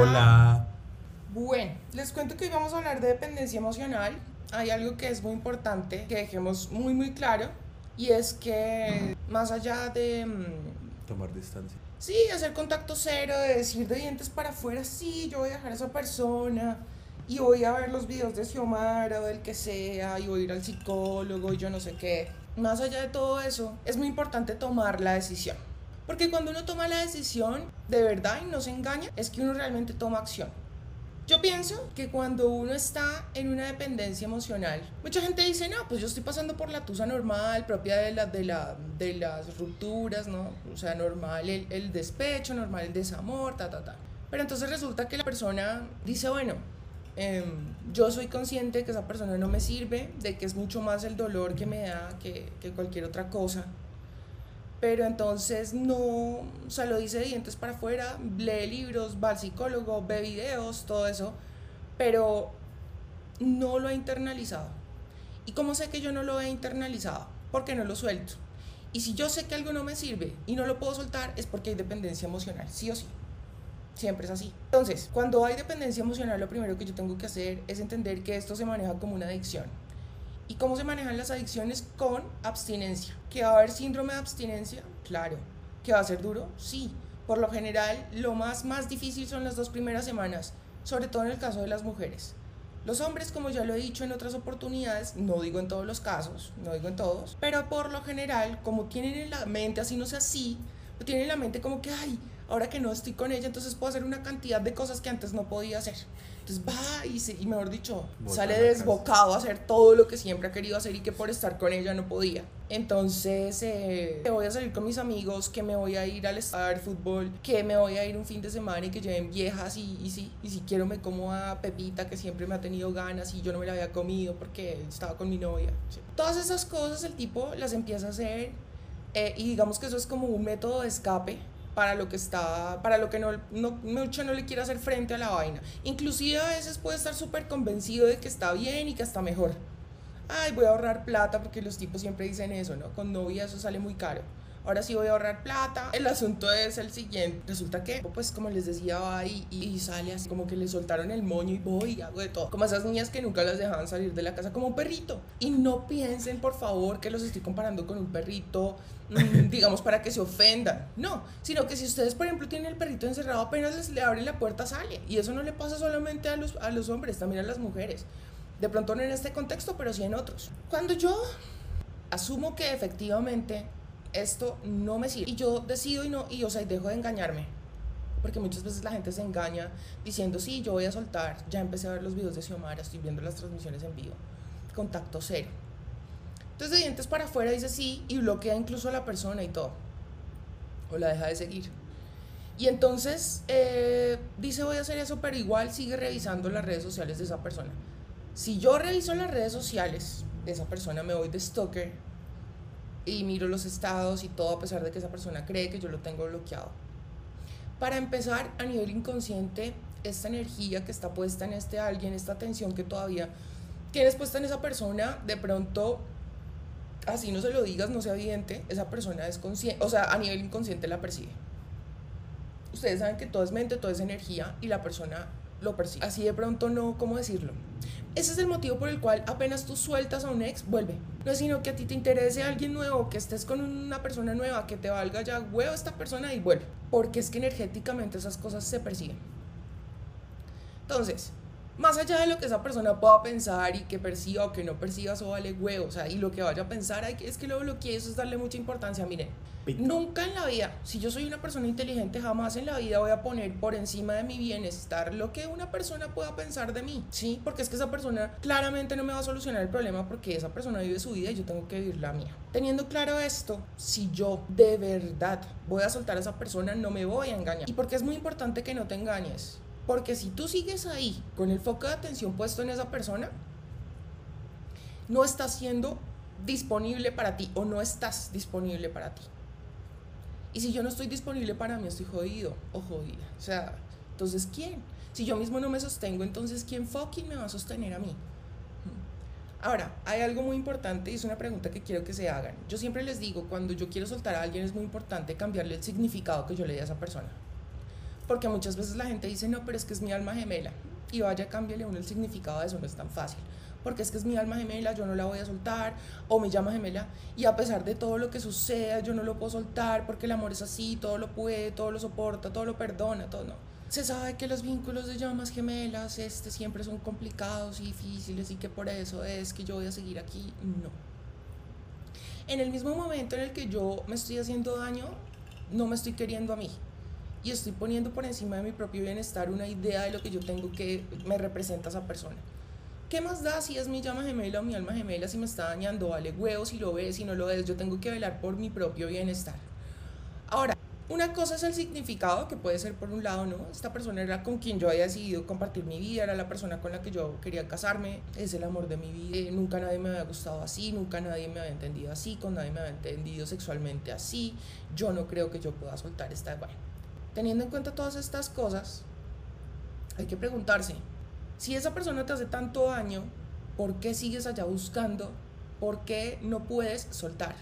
Hola. Bueno, les cuento que hoy vamos a hablar de dependencia emocional. Hay algo que es muy importante que dejemos muy muy claro y es que más allá de mm, Tomar distancia. sí, hacer contacto cero, de decir de dientes para afuera, sí, yo voy a dejar a esa persona y voy a ver los videos de Xiomara o del que sea y voy a ir al psicólogo y yo no sé qué. Más allá de todo eso, es muy importante tomar la decisión. Porque cuando uno toma la decisión de verdad y no se engaña, es que uno realmente toma acción. Yo pienso que cuando uno está en una dependencia emocional, mucha gente dice, no, pues yo estoy pasando por la tusa normal, propia de, la, de, la, de las rupturas, ¿no? O sea, normal el, el despecho, normal el desamor, ta, ta, ta. Pero entonces resulta que la persona dice, bueno, em, yo soy consciente que esa persona no me sirve, de que es mucho más el dolor que me da que, que cualquier otra cosa. Pero entonces no, o sea, lo dice dientes para afuera, lee libros, va al psicólogo, ve videos, todo eso, pero no lo ha internalizado. ¿Y cómo sé que yo no lo he internalizado? Porque no lo suelto. Y si yo sé que algo no me sirve y no lo puedo soltar, es porque hay dependencia emocional, sí o sí. Siempre es así. Entonces, cuando hay dependencia emocional, lo primero que yo tengo que hacer es entender que esto se maneja como una adicción. ¿Y cómo se manejan las adicciones? Con abstinencia. ¿Que va a haber síndrome de abstinencia? Claro. ¿Que va a ser duro? Sí. Por lo general, lo más, más difícil son las dos primeras semanas, sobre todo en el caso de las mujeres. Los hombres, como ya lo he dicho en otras oportunidades, no digo en todos los casos, no digo en todos, pero por lo general, como tienen en la mente, así no sea así, tienen en la mente como que, ay, ahora que no estoy con ella, entonces puedo hacer una cantidad de cosas que antes no podía hacer. Entonces va y, se- y mejor dicho, Bota sale desbocado a hacer todo lo que siempre ha querido hacer y que por estar con ella no podía. Entonces, eh, que voy a salir con mis amigos, que me voy a ir al de fútbol, que me voy a ir un fin de semana y que lleven viejas y, y sí, y si quiero me como a Pepita que siempre me ha tenido ganas y yo no me la había comido porque estaba con mi novia. sí. Todas esas cosas el tipo las empieza a hacer eh, y digamos que eso es como un método de escape para lo que está, para lo que no, no, mucho no le quiere hacer frente a la vaina. Inclusive a veces puede estar súper convencido de que está bien y que está mejor. Ay, voy a ahorrar plata porque los tipos siempre dicen eso, ¿no? Con novia eso sale muy caro. Ahora sí voy a ahorrar plata. El asunto es el siguiente. Resulta que, pues como les decía, va y, y sale así como que le soltaron el moño y voy y hago de todo. Como esas niñas que nunca las dejaban salir de la casa como un perrito. Y no piensen, por favor, que los estoy comparando con un perrito, mm, digamos, para que se ofendan. No, sino que si ustedes, por ejemplo, tienen el perrito encerrado, apenas les le abren la puerta, sale. Y eso no le pasa solamente a los, a los hombres, también a las mujeres. De pronto no en este contexto, pero sí en otros. Cuando yo asumo que efectivamente esto no me sirve. Y yo decido y no y o sea dejo de engañarme. Porque muchas veces la gente se engaña diciendo sí yo voy a soltar ya empecé a ver los videos de Xiomara estoy viendo las transmisiones en vivo contacto cero. Entonces de dientes para afuera dice sí y bloquea incluso a la persona y todo. O la deja de seguir. Y entonces eh, dice voy a hacer eso pero igual sigue revisando las redes sociales de esa persona. Si yo reviso las redes sociales de esa persona me voy de stalker y miro los estados y todo a pesar de que esa persona cree que yo lo tengo bloqueado. Para empezar, a nivel inconsciente, esta energía que está puesta en este alguien, esta atención que todavía tienes puesta en esa persona, de pronto, así no se lo digas, no sea evidente, esa persona es consciente, o sea, a nivel inconsciente la percibe. Ustedes saben que todo es mente, todo es energía y la persona lo percibe. Así de pronto no, ¿cómo decirlo? Ese es el motivo por el cual apenas tú sueltas a un ex, vuelve. No es sino que a ti te interese alguien nuevo, que estés con una persona nueva, que te valga ya huevo esta persona y vuelve. Porque es que energéticamente esas cosas se persiguen. Entonces, más allá de lo que esa persona pueda pensar y que perciba o que no perciba, eso vale huevo. O sea, y lo que vaya a pensar, ay, es que lo bloqueé, eso es darle mucha importancia. Miren, Pito. nunca en la vida, si yo soy una persona inteligente, jamás en la vida voy a poner por encima de mi bienestar lo que una persona pueda pensar de mí. Sí, porque es que esa persona claramente no me va a solucionar el problema porque esa persona vive su vida y yo tengo que vivir la mía. Teniendo claro esto, si yo de verdad voy a soltar a esa persona, no me voy a engañar. Y porque es muy importante que no te engañes. Porque si tú sigues ahí con el foco de atención puesto en esa persona, no estás siendo disponible para ti o no estás disponible para ti. Y si yo no estoy disponible para mí, estoy jodido o jodida. O sea, entonces ¿quién? Si yo mismo no me sostengo, entonces ¿quién fucking me va a sostener a mí? Ahora, hay algo muy importante y es una pregunta que quiero que se hagan. Yo siempre les digo, cuando yo quiero soltar a alguien es muy importante cambiarle el significado que yo le dé a esa persona. Porque muchas veces la gente dice, no, pero es que es mi alma gemela. Y vaya, cámbiale uno el significado de eso, no es tan fácil. Porque es que es mi alma gemela, yo no la voy a soltar, o mi llama gemela, y a pesar de todo lo que suceda, yo no lo puedo soltar, porque el amor es así, todo lo puede, todo lo soporta, todo lo perdona, todo no. Se sabe que los vínculos de llamas gemelas este, siempre son complicados y difíciles y que por eso es que yo voy a seguir aquí. No. En el mismo momento en el que yo me estoy haciendo daño, no me estoy queriendo a mí y estoy poniendo por encima de mi propio bienestar una idea de lo que yo tengo que me representa esa persona. ¿Qué más da si es mi llama gemela o mi alma gemela si me está dañando? Vale huevo si lo ves, si no lo ves. Yo tengo que velar por mi propio bienestar. Ahora, una cosa es el significado, que puede ser por un lado, ¿no? Esta persona era con quien yo había decidido compartir mi vida, era la persona con la que yo quería casarme, es el amor de mi vida. nunca nadie me había gustado así, nunca nadie me había entendido así, con nadie me había entendido sexualmente así. Yo no creo que yo pueda soltar esta. Bueno, teniendo en cuenta todas estas cosas, hay que preguntarse, si esa persona te hace tanto daño, ¿por qué sigues allá buscando? ¿Por qué no puedes soltar?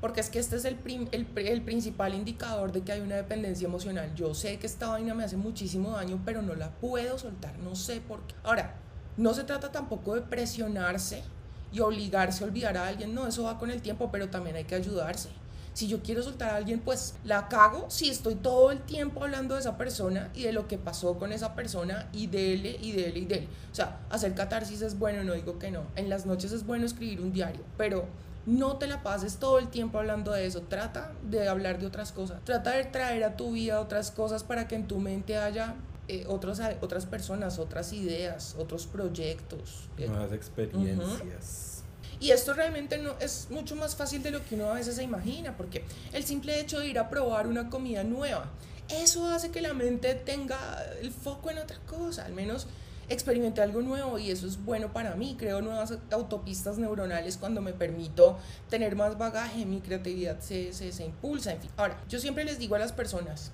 Porque es que este es el, el, principal indicador de que hay una dependencia emocional. Yo sé que esta vaina me hace muchísimo daño, pero no la puedo soltar, no sé por qué. Ahora, no se trata tampoco de presionarse y obligarse a olvidar a alguien, no, eso va con el tiempo, pero también hay que ayudarse. Si yo quiero soltar a alguien, pues la cago si estoy todo el tiempo hablando de esa persona y de lo que pasó con esa persona y dele y dele y dele. O sea, hacer catarsis es bueno, no digo que no. En las noches es bueno escribir un diario, pero no te la pases todo el tiempo hablando de eso. Trata de hablar de otras cosas. Trata de traer a tu vida otras cosas para que en tu mente haya eh, otros, otras personas, otras ideas, otros proyectos. Nuevas experiencias. Y esto realmente no es mucho más fácil de lo que uno a veces se imagina, porque el simple hecho de ir a probar una comida nueva, eso hace que la mente tenga el foco en otra cosa, al menos experimenté algo nuevo y eso es bueno para mí, creo nuevas autopistas neuronales cuando me permito tener más bagaje, mi creatividad se, se, se impulsa, en. Ahora, yo siempre les digo a las personas,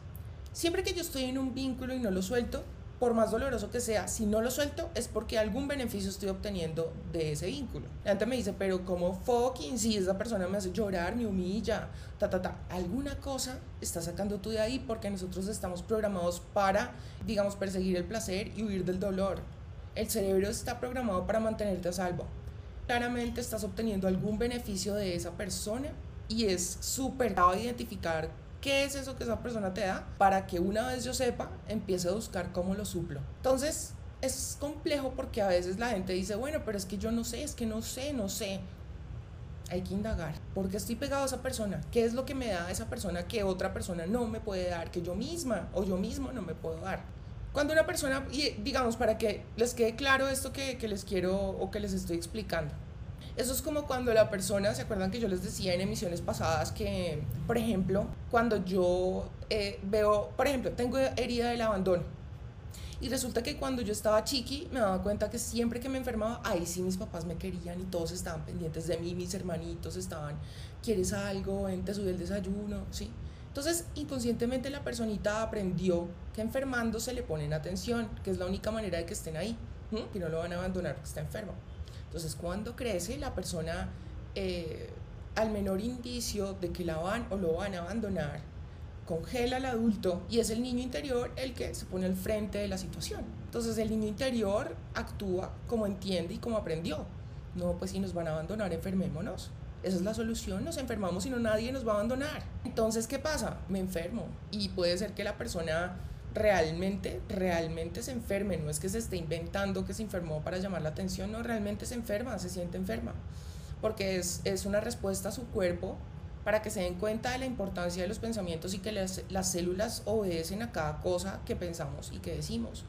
siempre que yo estoy en un vínculo y no lo suelto, por más doloroso que sea, si no lo suelto es porque algún beneficio estoy obteniendo de ese vínculo. Gente me dice, pero como fucking si esa persona me hace llorar, me humilla, ta, ta, ta, alguna cosa está sacando tú de ahí porque nosotros estamos programados para, digamos, perseguir el placer y huir del dolor. El cerebro está programado para mantenerte a salvo. Claramente estás obteniendo algún beneficio de esa persona y es súper identificar qué es eso que esa persona te da para que una vez yo sepa, empiece a buscar cómo lo suplo. Entonces, es complejo porque a veces la gente dice, bueno, pero es que yo no sé, es que no sé, no sé. Hay que indagar. ¿Por qué estoy pegado a esa persona? ¿Qué es lo que me da esa persona que otra persona no me puede dar, que yo misma o yo mismo no me puedo dar? Cuando una persona, y digamos, para que les quede claro esto que, que les quiero o que les estoy explicando, eso es como cuando la persona, ¿se acuerdan que yo les decía en emisiones pasadas que, por ejemplo, cuando yo eh, veo, por ejemplo, tengo herida del abandono. Y resulta que cuando yo estaba chiqui me daba cuenta que siempre que me enfermaba, ahí sí mis papás me querían y todos estaban pendientes de mí, mis hermanitos estaban, ¿quieres algo? Ven, te sube el desayuno, ¿sí? Entonces, inconscientemente la personita aprendió que enfermando se le ponen atención, que es la única manera de que estén ahí, que no lo van a abandonar porque está enfermo. Entonces, cuando crece, la persona, eh, al menor indicio de que la van o lo van a abandonar, congela al adulto y es el niño interior el que se pone al frente de la situación. Entonces, el niño interior actúa como entiende y como aprendió. No, pues si nos van a abandonar, enfermémonos. Esa es la solución, nos enfermamos y no nadie nos va a abandonar. Entonces, ¿qué pasa? Me enfermo y puede ser que la persona realmente, realmente se enferme, no es que se esté inventando que se enfermó para llamar la atención, no, realmente se enferma, se siente enferma, porque es, es una respuesta a su cuerpo para que se den cuenta de la importancia de los pensamientos y que las, las células obedecen a cada cosa que pensamos y que decimos.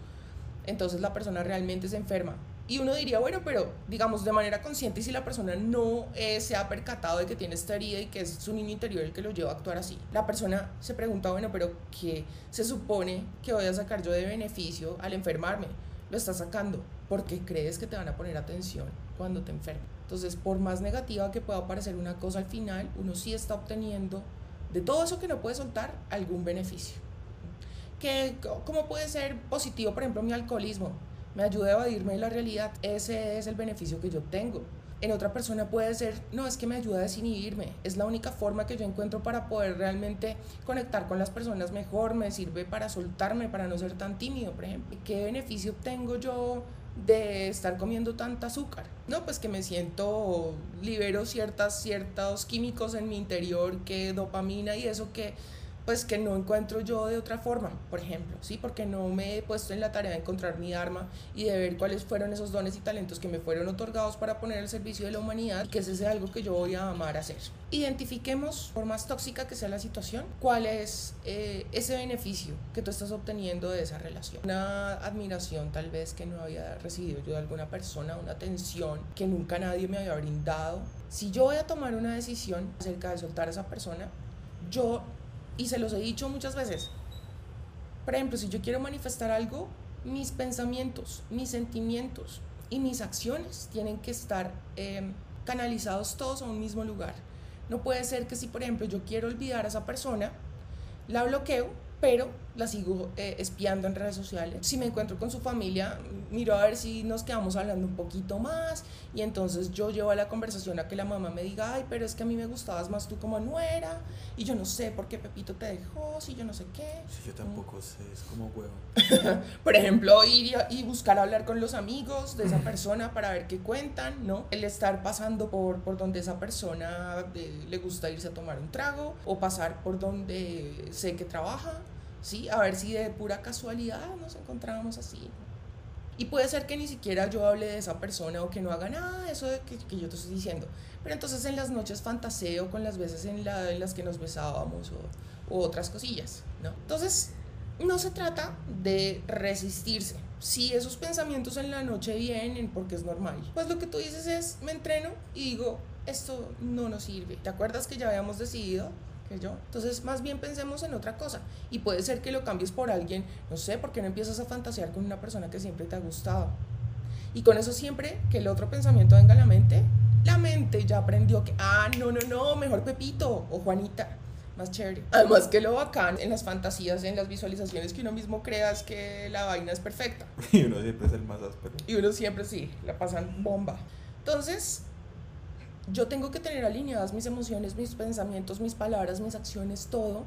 Entonces la persona realmente se enferma. Y uno diría, bueno, pero digamos de manera consciente y si la persona no eh, se ha percatado de que tiene esta herida y que es su niño interior el que lo lleva a actuar así, la persona se pregunta, bueno, pero ¿qué se supone que voy a sacar yo de beneficio al enfermarme? Lo está sacando porque crees que te van a poner atención cuando te enfermes. Entonces, por más negativa que pueda parecer una cosa al final, uno sí está obteniendo de todo eso que no puede soltar algún beneficio. Que, ¿Cómo puede ser positivo, por ejemplo, mi alcoholismo? Me ayuda a evadirme de la realidad, ese es el beneficio que yo obtengo. En otra persona puede ser, no, es que me ayuda a desinhibirme. Es la única forma que yo encuentro para poder realmente conectar con las personas mejor. Me sirve para soltarme, para no ser tan tímido, por ejemplo. ¿Qué beneficio tengo yo de estar comiendo tanta azúcar? No, pues que me siento, libero ciertas, ciertos químicos en mi interior, que dopamina y eso que pues que no encuentro yo de otra forma, por ejemplo, ¿sí? Porque no me he puesto en la tarea de encontrar mi arma y de ver cuáles fueron esos dones y talentos que me fueron otorgados para poner al servicio de la humanidad y que ese sea algo que yo voy a amar hacer. Identifiquemos, por más tóxica que sea la situación, cuál es eh, ese beneficio que tú estás obteniendo de esa relación. Una admiración tal vez que no había recibido yo de alguna persona, una atención que nunca nadie me había brindado. Si yo voy a tomar una decisión acerca de soltar a esa persona, yo y se los he dicho muchas veces. Por ejemplo, si yo quiero manifestar algo, mis pensamientos, mis sentimientos y mis acciones tienen que estar em, canalizados todos a un mismo lugar. No puede ser que si, por ejemplo, yo quiero olvidar a esa persona, la bloqueo pero la sigo eh, espiando en redes sociales. Si me encuentro con su familia, miro a ver si nos quedamos hablando un poquito más y entonces yo llevo a la conversación a que la mamá me diga, ay, pero es que a mí me gustabas más tú como nuera y yo no sé por qué Pepito te dejó, si yo no sé qué. Sí, yo tampoco sé, es como huevo. por ejemplo, ir y, buscar hablar con los amigos de esa persona para ver qué cuentan, ¿no? El estar pasando por, por donde esa persona eh, le gusta irse a tomar un trago o pasar por donde sé que trabaja ¿sí? A ver si de pura casualidad nos encontrábamos así. Y puede ser que ni siquiera yo hable de esa persona o que no haga nada de eso que, que yo te estoy diciendo. Pero entonces en las noches fantaseo con las veces en, la, en las que nos besábamos o, o, otras cosillas, ¿no? Entonces, no se trata de resistirse. Si esos pensamientos en la noche vienen porque es normal, pues lo que tú dices es, me entreno y digo, esto no nos sirve. ¿Te acuerdas que ya habíamos decidido yo. Entonces, más bien pensemos en otra cosa. Y puede ser que lo cambies por alguien, no sé, porque no empiezas a fantasear con una persona que siempre te ha gustado. Y con eso siempre que el otro pensamiento venga a la mente, la mente ya aprendió que, ah, no, no, no, mejor Pepito o Juanita. Más chévere. Además que lo bacán en las fantasías, en las visualizaciones que uno mismo crea es que la vaina es perfecta. Y uno siempre es el más áspero. Y uno siempre sí, la pasan bomba. Entonces, yo tengo que tener alineadas mis emociones, mis pensamientos, mis palabras, mis acciones, todo,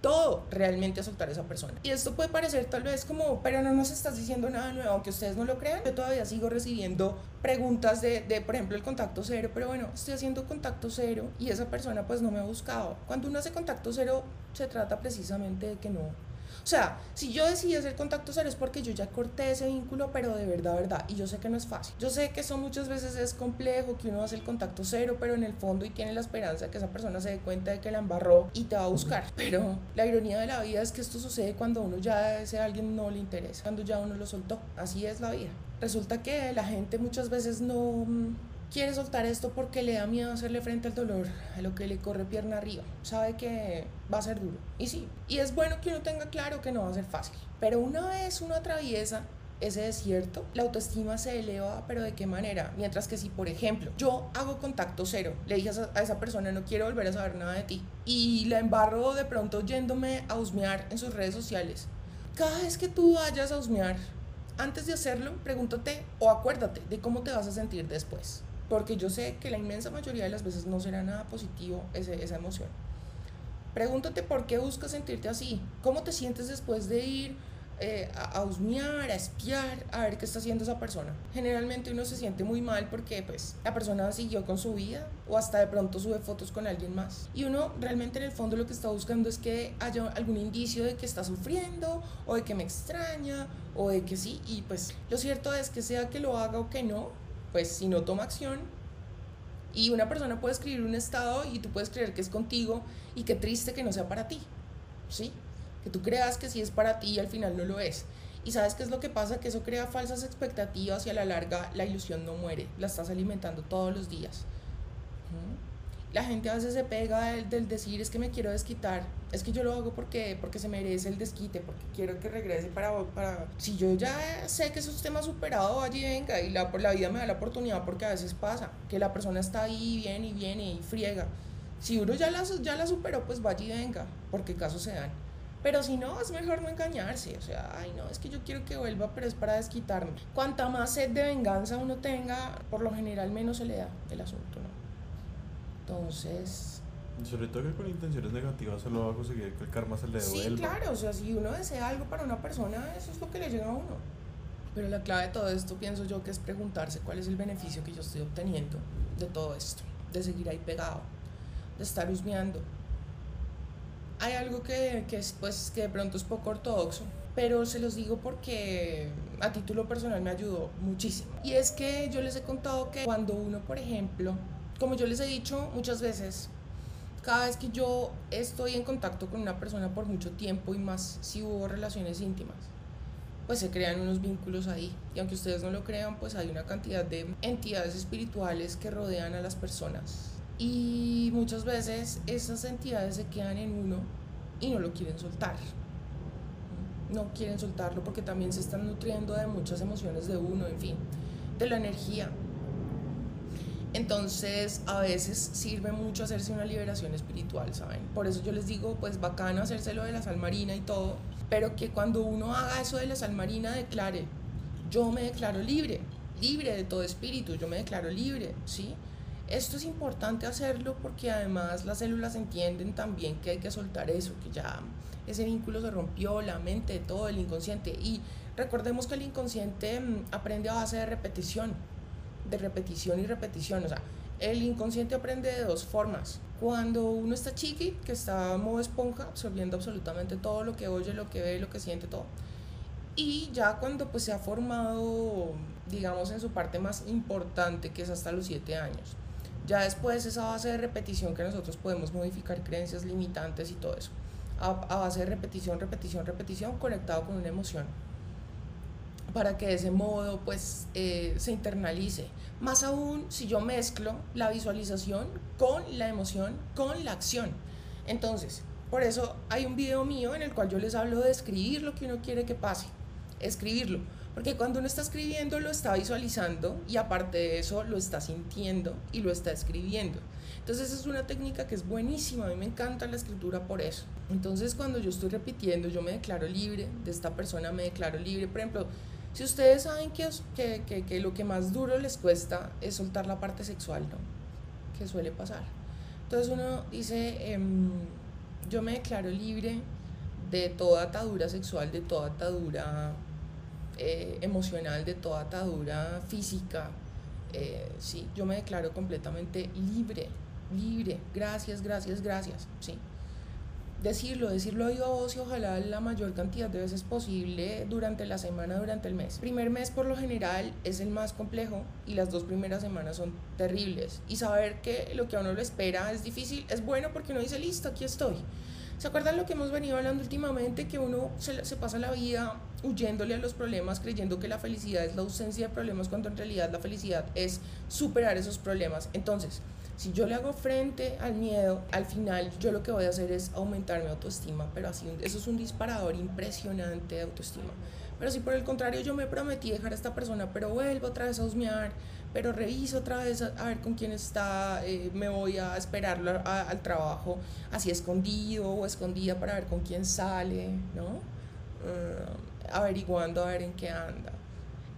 todo realmente a soltar a esa persona. Y esto puede parecer tal vez como, pero no nos estás diciendo nada nuevo, aunque ustedes no lo crean. Yo todavía sigo recibiendo preguntas de, de, por ejemplo, el contacto cero, pero bueno, estoy haciendo contacto cero y esa persona pues no me ha buscado. Cuando uno hace contacto cero, se trata precisamente de que no o sea, si yo decidí hacer contacto cero es porque yo ya corté ese vínculo, pero de verdad, verdad. Y yo sé que no es fácil. Yo sé que eso muchas veces es complejo, que uno hace el contacto cero, pero en el fondo y tiene la esperanza de que esa persona se dé cuenta de que la embarró y te va a buscar. Pero la ironía de la vida es que esto sucede cuando uno ya ese alguien no le interesa, cuando ya uno lo soltó. Así es la vida. Resulta que la gente muchas veces no mm, quiere soltar esto porque le da miedo hacerle frente al dolor, a lo que le corre pierna arriba. Sabe que va a ser duro. Y sí, y es bueno que uno tenga claro que no va a ser fácil. Pero una vez uno atraviesa ese desierto, la autoestima se eleva, pero ¿de qué manera? Mientras que si, por ejemplo, yo hago contacto cero, le dije a esa persona, no quiero volver a saber nada de ti, y la embarro de pronto yéndome a husmear en sus redes sociales, cada vez que tú vayas a husmear, antes de hacerlo, pregúntate o acuérdate de cómo te vas a sentir después porque yo sé que la inmensa mayoría de las veces no será nada positivo ese, esa emoción. Pregúntate por qué buscas sentirte así, cómo te sientes después de ir eh, a, husmear, a espiar, a ver qué está haciendo esa persona. Generalmente uno se siente muy mal porque pues la persona siguió con su vida o hasta de pronto sube fotos con alguien más. Y uno realmente en el fondo lo que está buscando es que haya algún indicio de que está sufriendo o de que me extraña o de que sí. Y pues lo cierto es que sea que lo haga o que no, pues si no toma acción, y una persona puede escribir un estado y tú puedes creer que es contigo y qué triste que no sea para ti, ¿sí? Que tú creas que sí es para ti y al final no lo es. Y sabes qué es lo que pasa, que eso crea falsas expectativas y a la larga la ilusión no muere, la estás alimentando todos los días la gente a veces se pega del, decir es que me quiero desquitar, es que yo lo hago porque, porque se merece el desquite, porque quiero que regrese para, para... Si yo ya sé que esos temas superado, y venga, y la, la vida me da la oportunidad porque a veces pasa, que la persona está ahí, viene y viene y friega. Si uno ya la, ya la superó, pues vaya y venga, porque casos se dan. Pero si no, es mejor no engañarse. O sea, ay, no, es que yo quiero que vuelva, pero es para desquitarme. Cuanta más sed de venganza uno tenga, por lo general menos se le da el asunto, ¿no? Entonces, Sobre todo que con intenciones negativas solo va a conseguir que el karma se le devuelva. Sí, claro, o sea, si uno desea algo para una persona, eso es lo que le llega a uno. Pero la clave de todo esto, pienso yo, que es preguntarse cuál es el beneficio que yo estoy obteniendo de todo esto, de seguir ahí pegado, de estar husmeando. Hay algo que, que, es, pues, que de pronto es poco ortodoxo, pero se los digo porque a título personal me ayudó muchísimo. Y es que yo les he contado que cuando uno, por ejemplo, como yo les he dicho muchas veces, cada vez que yo estoy en contacto con una persona por mucho tiempo y más si hubo relaciones íntimas, pues se crean unos vínculos ahí. Y aunque ustedes no lo crean, pues hay una cantidad de entidades espirituales que rodean a las personas. Y muchas veces esas entidades se quedan en uno y no lo quieren soltar. No quieren soltarlo porque también se están nutriendo de muchas emociones de uno, en fin, de la energía. Entonces, a veces sirve mucho hacerse una liberación espiritual, ¿saben? Por eso yo les digo, pues bacano hacerse lo de la sal marina y todo, pero que cuando uno haga eso de la sal marina declare, yo me declaro libre, libre de todo espíritu, yo me declaro libre, ¿sí? Esto es importante hacerlo porque además las células entienden también que hay que soltar eso, que ya ese vínculo se rompió, la mente, todo, el inconsciente. Y recordemos que el inconsciente mm, aprende a base de repetición de repetición y repetición. O sea, el inconsciente aprende de dos formas. Cuando uno está chiqui, que está modo esponja, absorbiendo absolutamente todo lo que oye, lo que ve, lo que siente, todo. Y ya cuando pues se ha formado, digamos, en su parte más importante, que es hasta los siete años. Ya después esa base de repetición que nosotros podemos modificar creencias limitantes y todo eso. A, a base de repetición, repetición, repetición, conectado con una emoción para que de ese modo pues eh, se internalice. Más aún si yo mezclo la visualización con la emoción, con la acción. Entonces, por eso hay un video mío en el cual yo les hablo de escribir lo que uno quiere que pase, escribirlo. Porque cuando uno está escribiendo lo está visualizando y aparte de eso lo está sintiendo y lo está escribiendo. Entonces es una técnica que es buenísima, a mí me encanta la escritura por eso. Entonces cuando yo estoy repitiendo, yo me declaro libre, de esta persona me declaro libre, por ejemplo, si ustedes saben que, que, que, que, lo que más duro les cuesta es soltar la parte sexual, ¿no? Que suele pasar. Entonces uno dice, eh, yo me declaro libre de toda atadura sexual, de toda atadura eh, emocional, de toda atadura física. Eh, sí, yo me declaro completamente libre, libre. Gracias, gracias, gracias. Sí decirlo, decirlo a voz y ojalá la mayor cantidad de veces posible durante la semana, durante el mes. Primer mes por lo general es el más complejo y las dos primeras semanas son terribles. Y saber que lo que a uno lo espera es difícil, es bueno porque uno dice, listo, aquí estoy. ¿Se acuerdan lo que hemos venido hablando últimamente? Que uno se, se, pasa la vida huyéndole a los problemas, creyendo que la felicidad es la ausencia de problemas, cuando en realidad la felicidad es superar esos problemas. Entonces, si yo le hago frente al miedo, al final yo lo que voy a hacer es aumentar mi autoestima, pero así, eso es un disparador impresionante de autoestima. Pero si por el contrario yo me prometí dejar a esta persona, pero vuelvo otra vez a husmear, pero reviso otra vez a, ver con quién está, eh, me voy a esperarlo al trabajo así escondido o escondida para ver con quién sale, ¿no? Uh, averiguando a ver en qué anda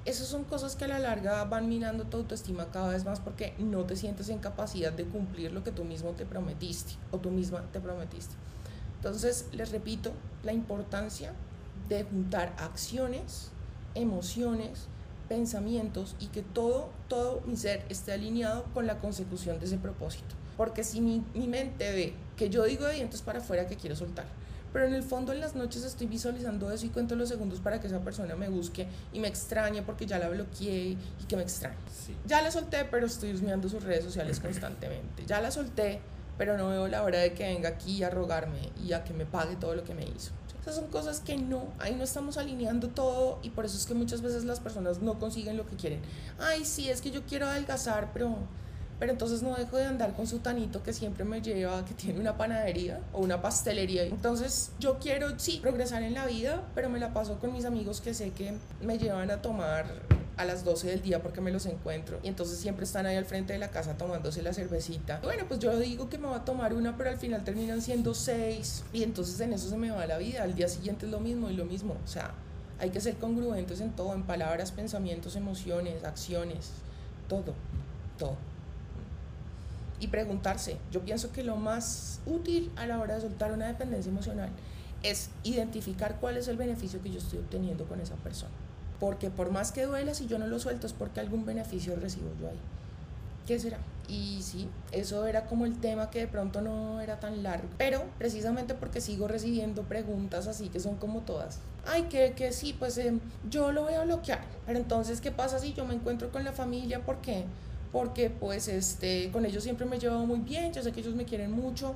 esas son cosas que a la larga van minando tu autoestima cada vez más porque no te sientes en capacidad de cumplir lo que tú mismo te prometiste o tú misma te prometiste. Entonces, les repito, la importancia de juntar acciones, emociones, pensamientos y que todo, todo mi ser esté alineado con la consecución de ese propósito. Porque si mi, mi mente ve que yo digo de dientes para afuera que quiero soltar, pero en el fondo en las noches estoy visualizando eso y cuento los segundos para que esa persona me busque y me extrañe porque ya la bloqueé y que me extrañe. Sí. Ya la solté, pero estoy husmeando sus redes sociales constantemente. Ya la solté, pero no veo la hora de que venga aquí a rogarme y a que me pague todo lo que me hizo. Esas son cosas que no, ahí no estamos alineando todo y por eso es que muchas veces las personas no consiguen lo que quieren. Ay, sí, es que yo quiero adelgazar, pero pero entonces no dejo de andar con su tanito que siempre me lleva, que tiene una panadería o una pastelería. Entonces yo quiero, sí, progresar en la vida, pero me la paso con mis amigos que sé que me llevan a tomar a las 12 del día porque me los encuentro. Y entonces siempre están ahí al frente de la casa tomándose la cervecita. Bueno, pues yo digo que me va a tomar una, pero al final terminan siendo seis. Y entonces en eso se me va la vida. Al día siguiente es lo mismo y lo mismo. O sea, hay que ser congruentes en todo, en palabras, pensamientos, emociones, acciones, todo, todo. Y preguntarse, yo pienso que lo más útil a la hora de soltar una dependencia emocional es identificar cuál es el beneficio que yo estoy obteniendo con esa persona. Porque por más que duela, si yo no lo suelto es porque algún beneficio recibo yo ahí. ¿Qué será? Y sí, eso era como el tema que de pronto no era tan largo. Pero precisamente porque sigo recibiendo preguntas así que son como todas. Ay, que, que sí, pues eh, yo lo voy a bloquear. Pero entonces, ¿qué pasa si yo me encuentro con la familia? ¿Por qué? Porque pues este, con ellos siempre me llevo muy bien, yo sé que ellos me quieren mucho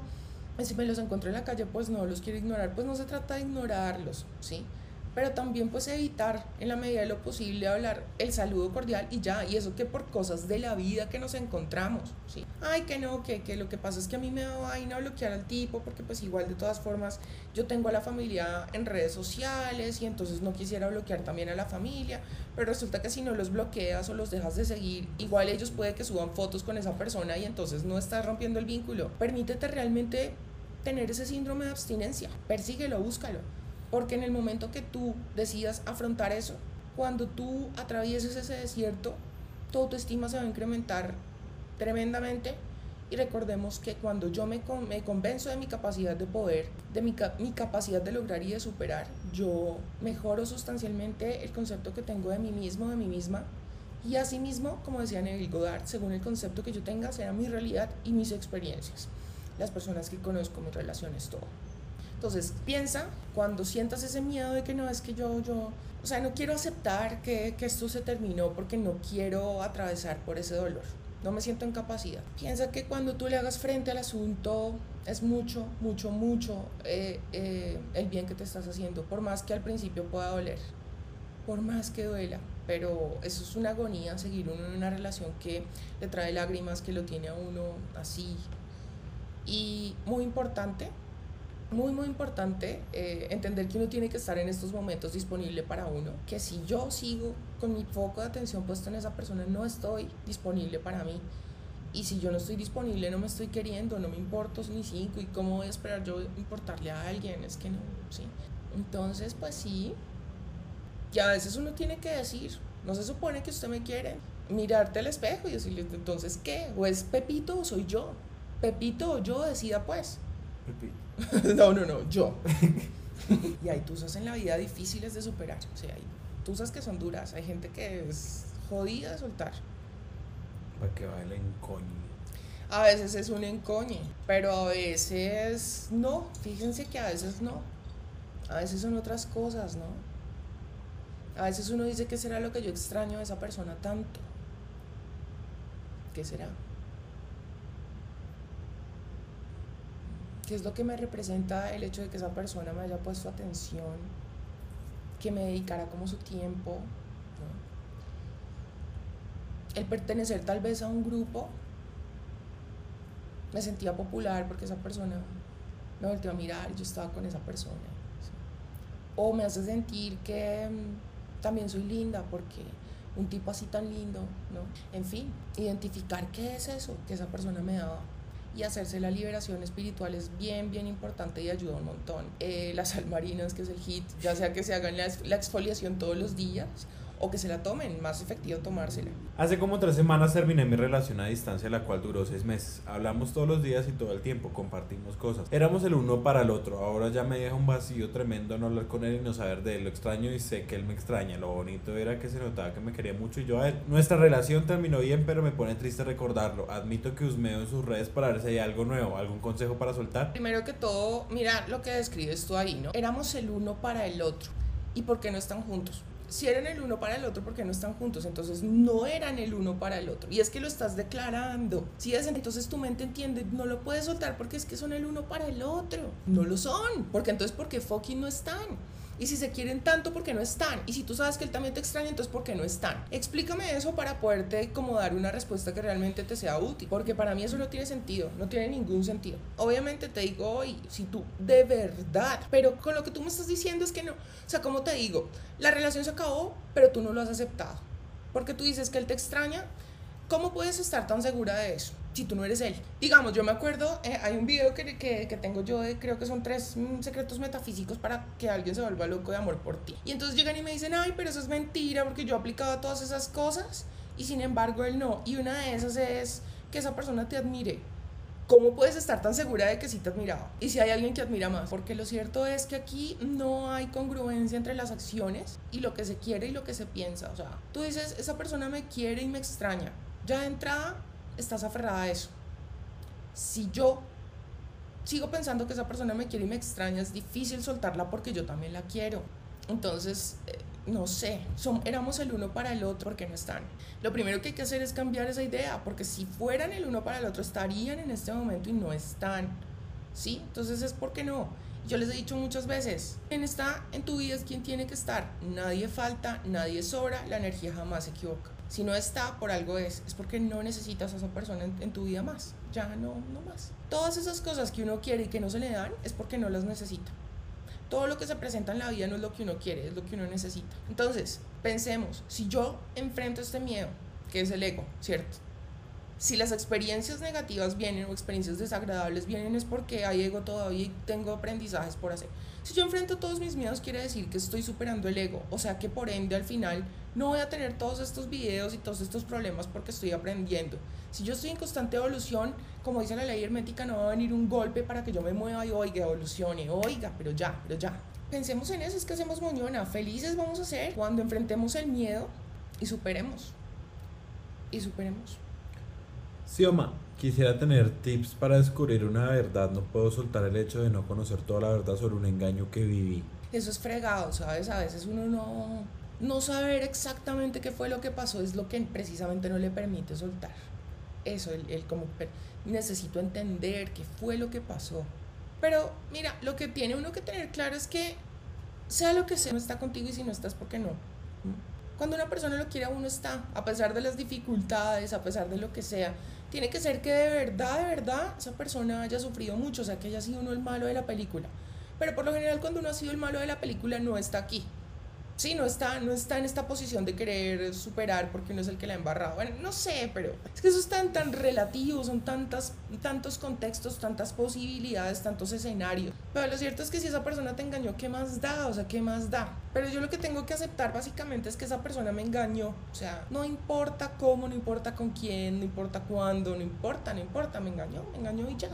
si me los encuentro en la calle, pues no los quiero ignorar, pues no se trata de ignorarlos, ¿sí? Pero también pues evitar en la medida de lo posible hablar el saludo cordial y ya, y eso que por cosas de la vida que nos encontramos, ¿sí? Ay, que no, que, que lo que pasa es que a mí me da vaina bloquear al tipo porque pues igual de todas formas yo tengo a la familia en redes sociales y entonces no quisiera bloquear también a la familia, pero resulta que si no los bloqueas o los dejas de seguir, igual ellos puede que suban fotos con esa persona y entonces no estás rompiendo el vínculo. Permítete realmente tener ese síndrome de abstinencia. Persíguelo, búscalo. Porque en el momento que tú decidas afrontar eso, cuando tú atravieses ese desierto, tu autoestima se va a incrementar tremendamente. Y recordemos que cuando yo me, me convenzo de mi capacidad de poder, de mi, mi capacidad de lograr y de superar, yo mejoro sustancialmente el concepto que tengo de mí mismo, de mí misma. Y asimismo, como decía Neville Goddard, según el concepto que yo tenga, será mi realidad y mis experiencias las personas que conozco, mis relaciones, todo. Entonces, piensa cuando sientas ese miedo de que no es que yo, yo, o sea, no quiero aceptar que, que esto se terminó porque no quiero atravesar por ese dolor. No me siento en capacidad. Piensa que cuando tú le hagas frente al asunto es mucho, mucho, mucho eh, eh, el bien que te estás haciendo, por más que al principio pueda doler, por más que duela, pero eso es una agonía, seguir uno en una relación que le trae lágrimas, que lo tiene a uno así, y muy importante, muy, muy importante eh, entender que uno tiene que estar en estos momentos disponible para uno, que si yo sigo con mi foco de atención puesto en esa persona, no estoy disponible para mí. Y si yo no estoy disponible, no me estoy queriendo, no me importo ni cinco, ¿y cómo voy a esperar yo importarle a alguien? Es que no, ¿sí? Entonces, pues sí, y a veces uno tiene que decir, no se supone que usted me quiere, mirarte al espejo y decirle, entonces, ¿qué? ¿O es Pepito o soy yo? Pepito o yo decida pues. Pepito. no, no, no, yo. y hay tusas en la vida difíciles de superar. O sea, hay tusas que son duras. Hay gente que es jodida de soltar. Para que va el encoñe. A veces es un encoñe, pero a veces no. Fíjense que a veces no. A veces son otras cosas, ¿no? A veces uno dice que será lo que yo extraño de esa persona tanto. ¿Qué será? Qué es lo que me representa el hecho de que esa persona me haya puesto atención, que me dedicara como su tiempo, el pertenecer tal vez a un grupo, me sentía popular porque esa persona me volteó a mirar y yo estaba con esa persona. O me hace sentir que mm, también soy linda porque un tipo así tan lindo, ¿no? En fin, identificar qué es eso que esa persona me daba y hacerse la liberación espiritual es bien, bien importante y ayuda un montón. Eh, salmarinas, que es el hit, ya sea que se hagan la exfoliación todos los días o que se la tomen, más efectivo tomársela. Hace como tres semanas terminé mi relación a distancia, la cual duró seis meses. Hablamos todos los días y todo el tiempo, compartimos cosas. Éramos el uno para el otro, ahora ya me deja un vacío tremendo no hablar con él y no saber de él. Lo extraño y sé que él me extraña. Lo bonito era que se notaba que me quería mucho y yo a él. Nuestra relación terminó bien, pero me pone triste recordarlo. Admito que husmeo en sus redes para ver si hay algo nuevo, algún consejo para soltar. Primero que todo, mira lo que describes tú ahí, ¿no? Éramos el uno para el otro. ¿Y por qué no están juntos? Si eran el uno para el otro, porque no están juntos? Entonces no eran el uno para el otro. Y es que lo estás declarando. Si es, entonces tu mente entiende, no lo puedes soltar porque es que son el uno para el otro. No lo son. Porque entonces, porque fucking no están? Y si se quieren tanto, ¿por qué no están? Y si tú sabes que él también te extraña, entonces ¿por qué no están? Explícame eso para poderte como dar una respuesta que realmente te sea útil. Porque para mí eso no tiene sentido, no tiene ningún sentido. Obviamente te digo hoy, si tú de verdad, pero con lo que tú me estás diciendo es que no. O sea, como te digo, la relación se acabó, pero tú no lo has aceptado. porque tú dices que él te extraña, ¿cómo puedes estar tan segura de eso? Si tú no eres él. Digamos, yo me acuerdo, eh, hay un video que, que, tengo yo creo que son tres mm, secretos metafísicos para que alguien se vuelva loco de amor por ti. Y entonces llegan y me dicen, ay, pero eso es mentira porque yo aplicaba todas esas cosas y sin embargo él no. Y una de esas es que esa persona te admire. ¿Cómo puedes estar tan segura de que sí te admiraba? Y si hay alguien que admira más. Porque lo cierto es que aquí no hay congruencia entre las acciones y lo que se quiere y lo que se piensa. O sea, tú dices, esa persona me quiere y me extraña. Ya de entrada estás aferrada a eso. Si yo sigo pensando que esa persona me quiere y me extraña, es difícil soltarla porque yo también la quiero. Entonces, eh, no sé, éramos el uno para el otro porque no están. Lo primero que hay que hacer es cambiar esa idea, porque si fueran el uno para el otro estarían en este momento y no están. ¿Sí? Entonces es porque no. Yo les he dicho muchas veces, quien está en tu vida es quien tiene que estar. Nadie falta, nadie sobra, la energía jamás se equivoca. Si no está, por algo es. Es porque no necesitas a esa persona en, tu vida más. Ya no, no más. Todas esas cosas que uno quiere y que no se le dan es porque no las necesita todo lo que se presenta en la vida no es lo que uno quiere, es lo que uno necesita. Entonces, pensemos, si yo enfrento este miedo, que es el ego, ¿cierto? Si las experiencias negativas vienen o experiencias desagradables vienen es porque hay ego todavía y tengo aprendizajes por hacer. Si yo enfrento todos mis miedos quiere decir que estoy superando el ego, o sea que por ende al final no voy a tener todos estos videos y todos estos problemas porque estoy aprendiendo. Si yo estoy en constante evolución, como dice la ley hermética, no va a venir un golpe para que yo me mueva y oiga, evolucione, oiga, pero ya, pero ya. Pensemos en eso, es que hacemos moñona, felices vamos a ser cuando enfrentemos el miedo y superemos. Y superemos. Sioma, quisiera tener tips para descubrir una verdad. No puedo soltar el hecho de no conocer toda la verdad sobre un engaño que viví. Eso es fregado, ¿sabes? A veces uno no, no saber exactamente qué fue lo que pasó es lo que precisamente no le permite soltar. Eso, el, el como necesito entender qué fue lo que pasó. Pero mira, lo que tiene uno que tener claro es que sea lo que sea, no está contigo y si no estás, ¿por qué no? Cuando una persona lo quiere, uno está, a pesar de las dificultades, a pesar de lo que sea. Tiene que ser que de verdad, de verdad, esa persona haya sufrido mucho, o sea, que haya sido uno el malo de la película. Pero por lo general, cuando uno ha sido el malo de la película, no está aquí. Sí, no está, no está en esta posición de querer superar porque uno es el que la ha embarrado. Bueno, no sé, pero es que eso es tan, tan relativo, son tantas, tantos contextos, tantas posibilidades, tantos escenarios. Pero lo cierto es que si esa persona te engañó, ¿qué más da? O sea, ¿qué más da? Pero yo lo que tengo que aceptar básicamente es que esa persona me engañó. O sea, no importa cómo, no importa con quién, no importa cuándo, no importa, no importa, me engañó, me engañó y ya,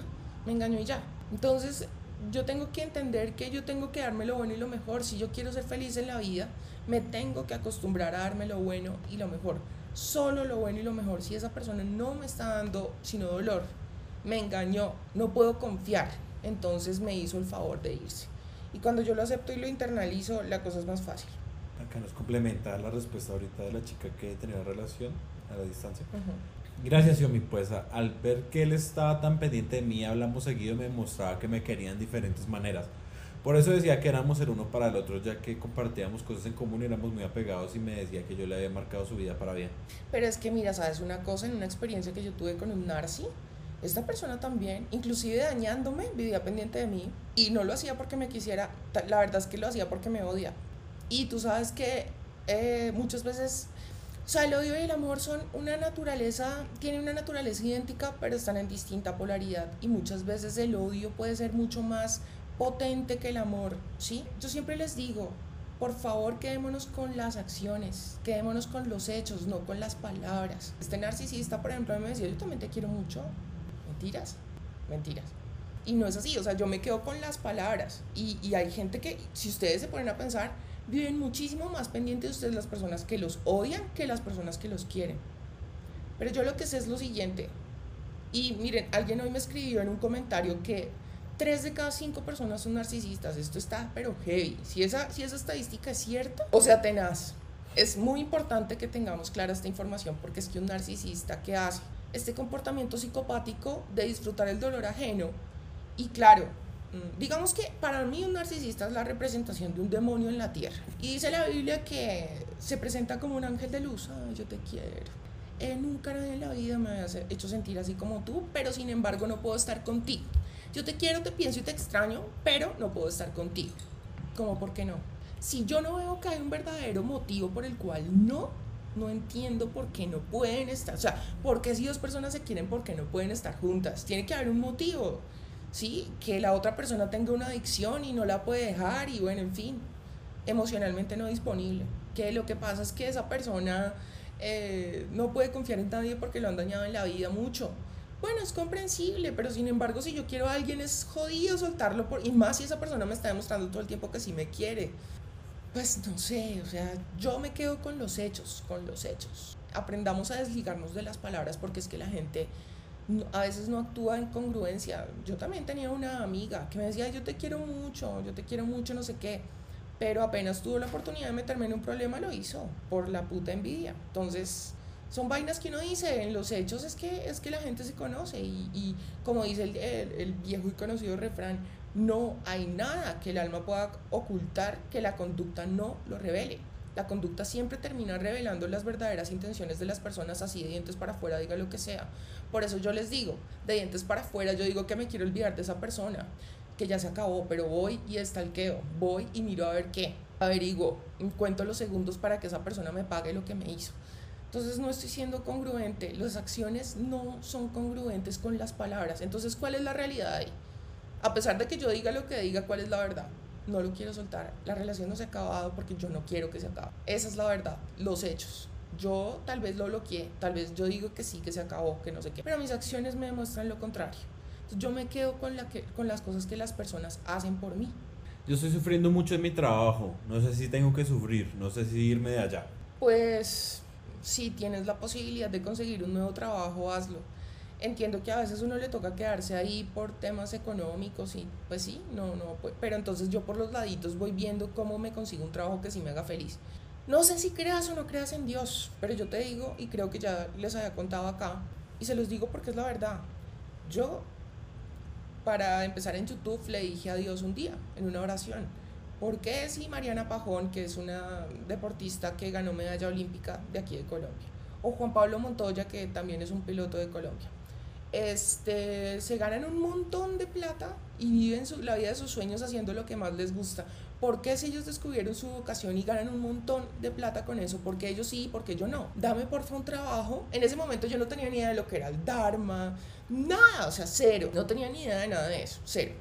me engañó y ya. Entonces, yo tengo que entender que yo tengo que darme lo bueno y lo mejor. Si yo quiero ser feliz en la vida, me tengo que acostumbrar a darme lo bueno y lo mejor. Solo lo bueno y lo mejor. Si esa persona no me está dando sino dolor, me engañó, no puedo confiar, entonces me hizo el favor de irse. Y cuando yo lo acepto y lo internalizo, la cosa es más fácil. Acá nos complementa la respuesta ahorita de la chica que tenía relación a la distancia. Gracias, Yomi. Pues al ver que él estaba tan pendiente de mí, hablamos seguido, me mostraba que me quería en diferentes maneras. Por eso decía que éramos el uno para el otro, ya que compartíamos cosas en común y éramos muy apegados y me decía que yo le había marcado su vida para bien. Pero es que mira, sabes una cosa, en una experiencia que yo tuve con un narci, esta persona también, inclusive dañándome, vivía pendiente de mí y no lo hacía porque me quisiera, la verdad es que lo hacía porque me odia. Y tú sabes que eh, muchas veces o sea, el odio y el amor son una naturaleza, tienen una naturaleza idéntica, pero están en distinta polaridad. Y muchas veces el odio puede ser mucho más potente que el amor, ¿sí? Yo siempre les digo, por favor quedémonos con las acciones, quedémonos con los hechos, no con las palabras. Este narcisista, por ejemplo, me decía, yo también te quiero mucho. Mentiras, mentiras. Y no es así, o sea, yo me quedo con las palabras. Y, y hay gente que, si ustedes se ponen a pensar, viven muchísimo más pendientes de ustedes las personas que los odian que las personas que los quieren. Pero yo lo que sé es lo siguiente. Y miren, alguien hoy me escribió en un comentario que tres de cada cinco personas son narcisistas. Esto está, pero heavy. Si esa, si esa estadística es cierta, o sea, tenaz. Es muy importante que tengamos clara esta información porque es que un narcisista que hace este comportamiento psicopático de disfrutar el dolor ajeno y claro, digamos que para mí un narcisista es la representación de un demonio en la tierra. Y dice la Biblia que se presenta como un ángel de luz. Yo te quiero. Eh, nunca en la vida me ha hecho sentir así como tú, pero sin embargo no puedo estar contigo. Yo te quiero, te pienso y te extraño, pero no puedo estar contigo. ¿Cómo por qué no? Si yo no veo que hay un verdadero motivo por el cual no, no entiendo por qué no pueden estar, o sea, ¿por qué si dos personas se quieren, por qué no pueden estar juntas? Tiene que haber un motivo, ¿sí? Que la otra persona tenga una adicción y no la puede dejar y bueno, en fin, emocionalmente no disponible. Que lo que pasa es que esa persona eh, no puede confiar en nadie porque lo han dañado en la vida mucho. Bueno, es comprensible, pero sin embargo, si yo quiero a alguien es jodido soltarlo, por, y más si esa persona me está demostrando todo el tiempo que sí me quiere. Pues no sé, o sea, yo me quedo con los hechos, con los hechos. Aprendamos a desligarnos de las palabras porque es que la gente a veces no actúa en congruencia. Yo también tenía una amiga que me decía, yo te quiero mucho, yo te quiero mucho, no sé qué. Pero apenas tuvo la oportunidad de meterme en un problema, lo hizo por la puta envidia. Entonces, son vainas que uno dice, en los hechos es que, es que la gente se conoce y, y como dice el, el, el, viejo y conocido refrán, no hay nada que el alma pueda ocultar que la conducta no lo revele. La conducta siempre termina revelando las verdaderas intenciones de las personas así de dientes para afuera, diga lo que sea. Por eso yo les digo, de dientes para afuera, yo digo que me quiero olvidar de esa persona, que ya se acabó, pero voy y estalqueo, voy y miro a ver qué, averiguo, cuento los segundos para que esa persona me pague lo que me hizo. Entonces no estoy siendo congruente, las acciones no son congruentes con las palabras. Entonces, ¿cuál es la realidad ahí? A pesar de que yo diga lo que diga, ¿cuál es la verdad? No lo quiero soltar. La relación no se ha acabado porque yo no quiero que se acabe. Esa es la verdad, los hechos. Yo tal vez lo bloqueé, tal vez yo digo que sí, que se acabó, que no sé qué, pero mis acciones me demuestran lo contrario. Entonces yo me quedo con, la que, con las cosas que las personas hacen por mí. Yo estoy sufriendo mucho en mi trabajo, no sé si tengo que sufrir, no sé si irme de allá. Pues si tienes la posibilidad de conseguir un nuevo trabajo, hazlo. Entiendo que a veces uno le toca quedarse ahí por temas económicos y pues sí, no, no, pues, pero entonces yo por los laditos voy viendo cómo me consigo un trabajo que sí me haga feliz. No sé si creas o no creas en Dios, pero yo te digo, y creo que ya les había contado acá, y se los digo porque es la verdad. Yo, para empezar en YouTube, le dije a Dios un día, en una oración, ¿por qué si Mariana Pajón, que es una deportista que ganó medalla olímpica de aquí de Colombia, o Juan Pablo Montoya, que también es un piloto de Colombia, este, se ganan un montón de plata y viven su, la vida de sus sueños haciendo lo que más les gusta. ¿Por qué si ellos descubrieron su vocación y ganan un montón de plata con eso? ¿Por qué ellos sí? ¿Por qué yo no? Dame porfa un trabajo. En ese momento yo no tenía ni idea de lo que era el Dharma, nada, o sea, cero. No tenía ni idea de nada de eso, cero.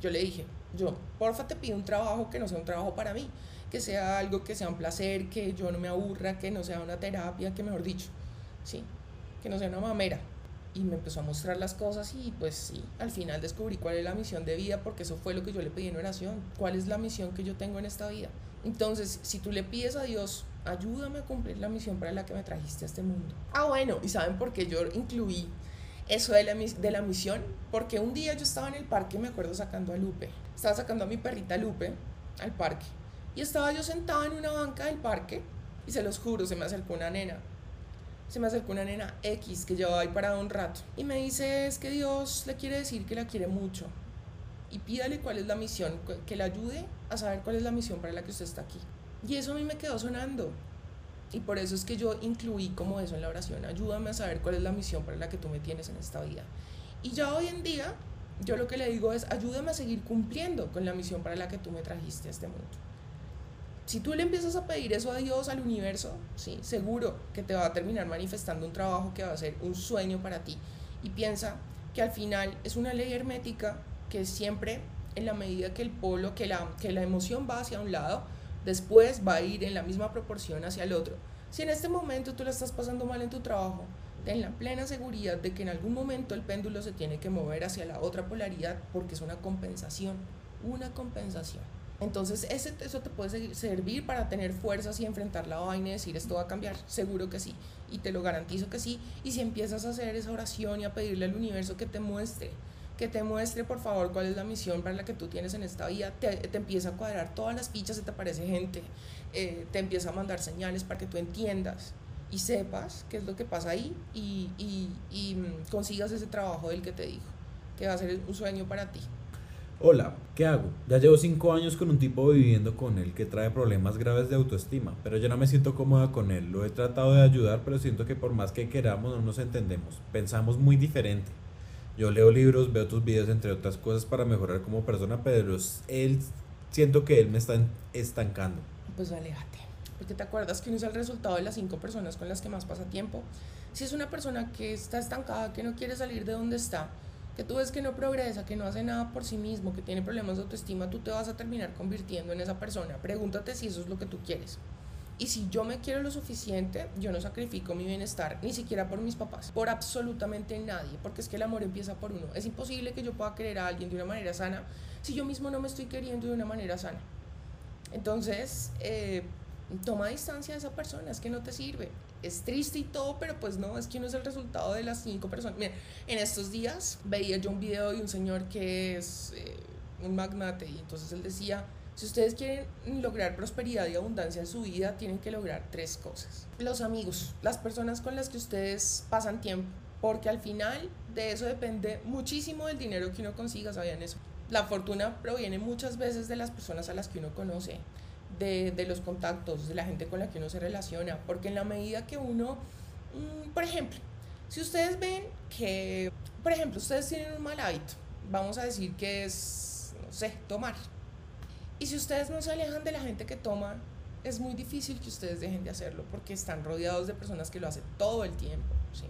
Yo le dije, yo, porfa te pido un trabajo que no sea un trabajo para mí, que sea algo que sea un placer, que yo no me aburra, que no sea una terapia, que mejor dicho, sí, que no sea una mamera y me empezó a mostrar las cosas y pues sí, al final descubrí cuál es la misión de vida porque eso fue lo que yo le pedí en oración, cuál es la misión que yo tengo en esta vida. Entonces, si tú le pides a Dios, ayúdame a cumplir la misión para la que me trajiste a este mundo. Ah, bueno, ¿y saben por qué yo incluí eso de la, de la misión? Porque un día yo estaba en el parque, me acuerdo sacando a Lupe, estaba sacando a mi perrita Lupe al parque y estaba yo sentada en una banca del parque y se los juro, se me acercó una nena se me acercó una nena X que llevaba ahí parado un rato y me dice es que Dios le quiere decir que la quiere mucho y pídale cuál es la misión, que le ayude a saber cuál es la misión para la que usted está aquí. Y eso a mí me quedó sonando. Y por eso es que yo incluí como eso en la oración, ayúdame a saber cuál es la misión para la que tú me tienes en esta vida. Y ya hoy en día, yo lo que le digo es, ayúdame a seguir cumpliendo con la misión para la que tú me trajiste a este mundo si tú le empiezas a pedir eso a Dios, al universo, sí, seguro que te va a terminar manifestando un trabajo que va a ser un sueño para ti. Y piensa que al final es una ley hermética que siempre, en la medida que el polo, que la, que la emoción va hacia un lado, después va a ir en la misma proporción hacia el otro. Si en este momento tú la estás pasando mal en tu trabajo, ten la plena seguridad de que en algún momento el péndulo se tiene que mover hacia la otra polaridad porque es una compensación, una compensación. Entonces, ese, eso te puede servir para tener fuerzas y enfrentar la vaina y decir esto va a cambiar. Seguro que sí. Y te lo garantizo que sí. Y si empiezas a hacer esa oración y a pedirle al universo que te muestre, que te muestre por favor cuál es la misión para la que tú tienes en esta vida, te, empieza a cuadrar todas las fichas, se te aparece gente, eh, te empieza a mandar señales para que tú entiendas y sepas qué es lo que pasa ahí y mm, consigas ese trabajo del que te dijo, que va a ser un sueño para ti. Hola, ¿qué hago? Ya llevo 5 años con un tipo viviendo con él que trae problemas graves de autoestima, pero yo no me siento cómoda con él. Lo he tratado de ayudar, pero siento que por más que queramos no nos entendemos. Pensamos muy diferente. Yo leo libros, veo tus videos, entre otras cosas, para mejorar como persona, pero él siento que él me está estancando. Pues aléjate. porque te acuerdas que uno es el resultado de las cinco personas con las que más pasa tiempo. Si es una persona que está estancada, que no quiere salir de donde está, que tú ves que no progresa, que no hace nada por sí mismo, que tiene problemas de autoestima, tú te vas a terminar convirtiendo en esa persona. Pregúntate si eso es lo que tú quieres. Y si yo me quiero lo suficiente, yo no sacrifico mi bienestar, ni siquiera por mis papás, por absolutamente nadie, porque es que el amor empieza por uno. Es imposible que yo pueda querer a alguien de una manera sana si yo mismo no me estoy queriendo de una manera sana. Entonces, eh, toma distancia de esa persona, es que no te sirve. Es triste y todo, pero pues no, es que no es el resultado de las cinco personas. Mira, en estos días veía yo un video de un señor que es eh, un magnate y entonces él decía, si ustedes quieren lograr prosperidad y abundancia en su vida, tienen que lograr tres cosas. Los amigos, las personas con las que ustedes pasan tiempo, porque al final de eso depende muchísimo del dinero que uno consiga, ¿sabían eso? La fortuna proviene muchas veces de las personas a las que uno conoce de, los contactos, de la gente con la que uno se relaciona, porque en la medida que uno, mmm, por ejemplo, si ustedes ven que, por ejemplo, ustedes tienen un mal hábito, vamos a decir que es, no sé, tomar, y si ustedes no se alejan de la gente que toma, es muy difícil que ustedes dejen de hacerlo, porque están rodeados de personas que lo hacen todo el tiempo, ¿sí?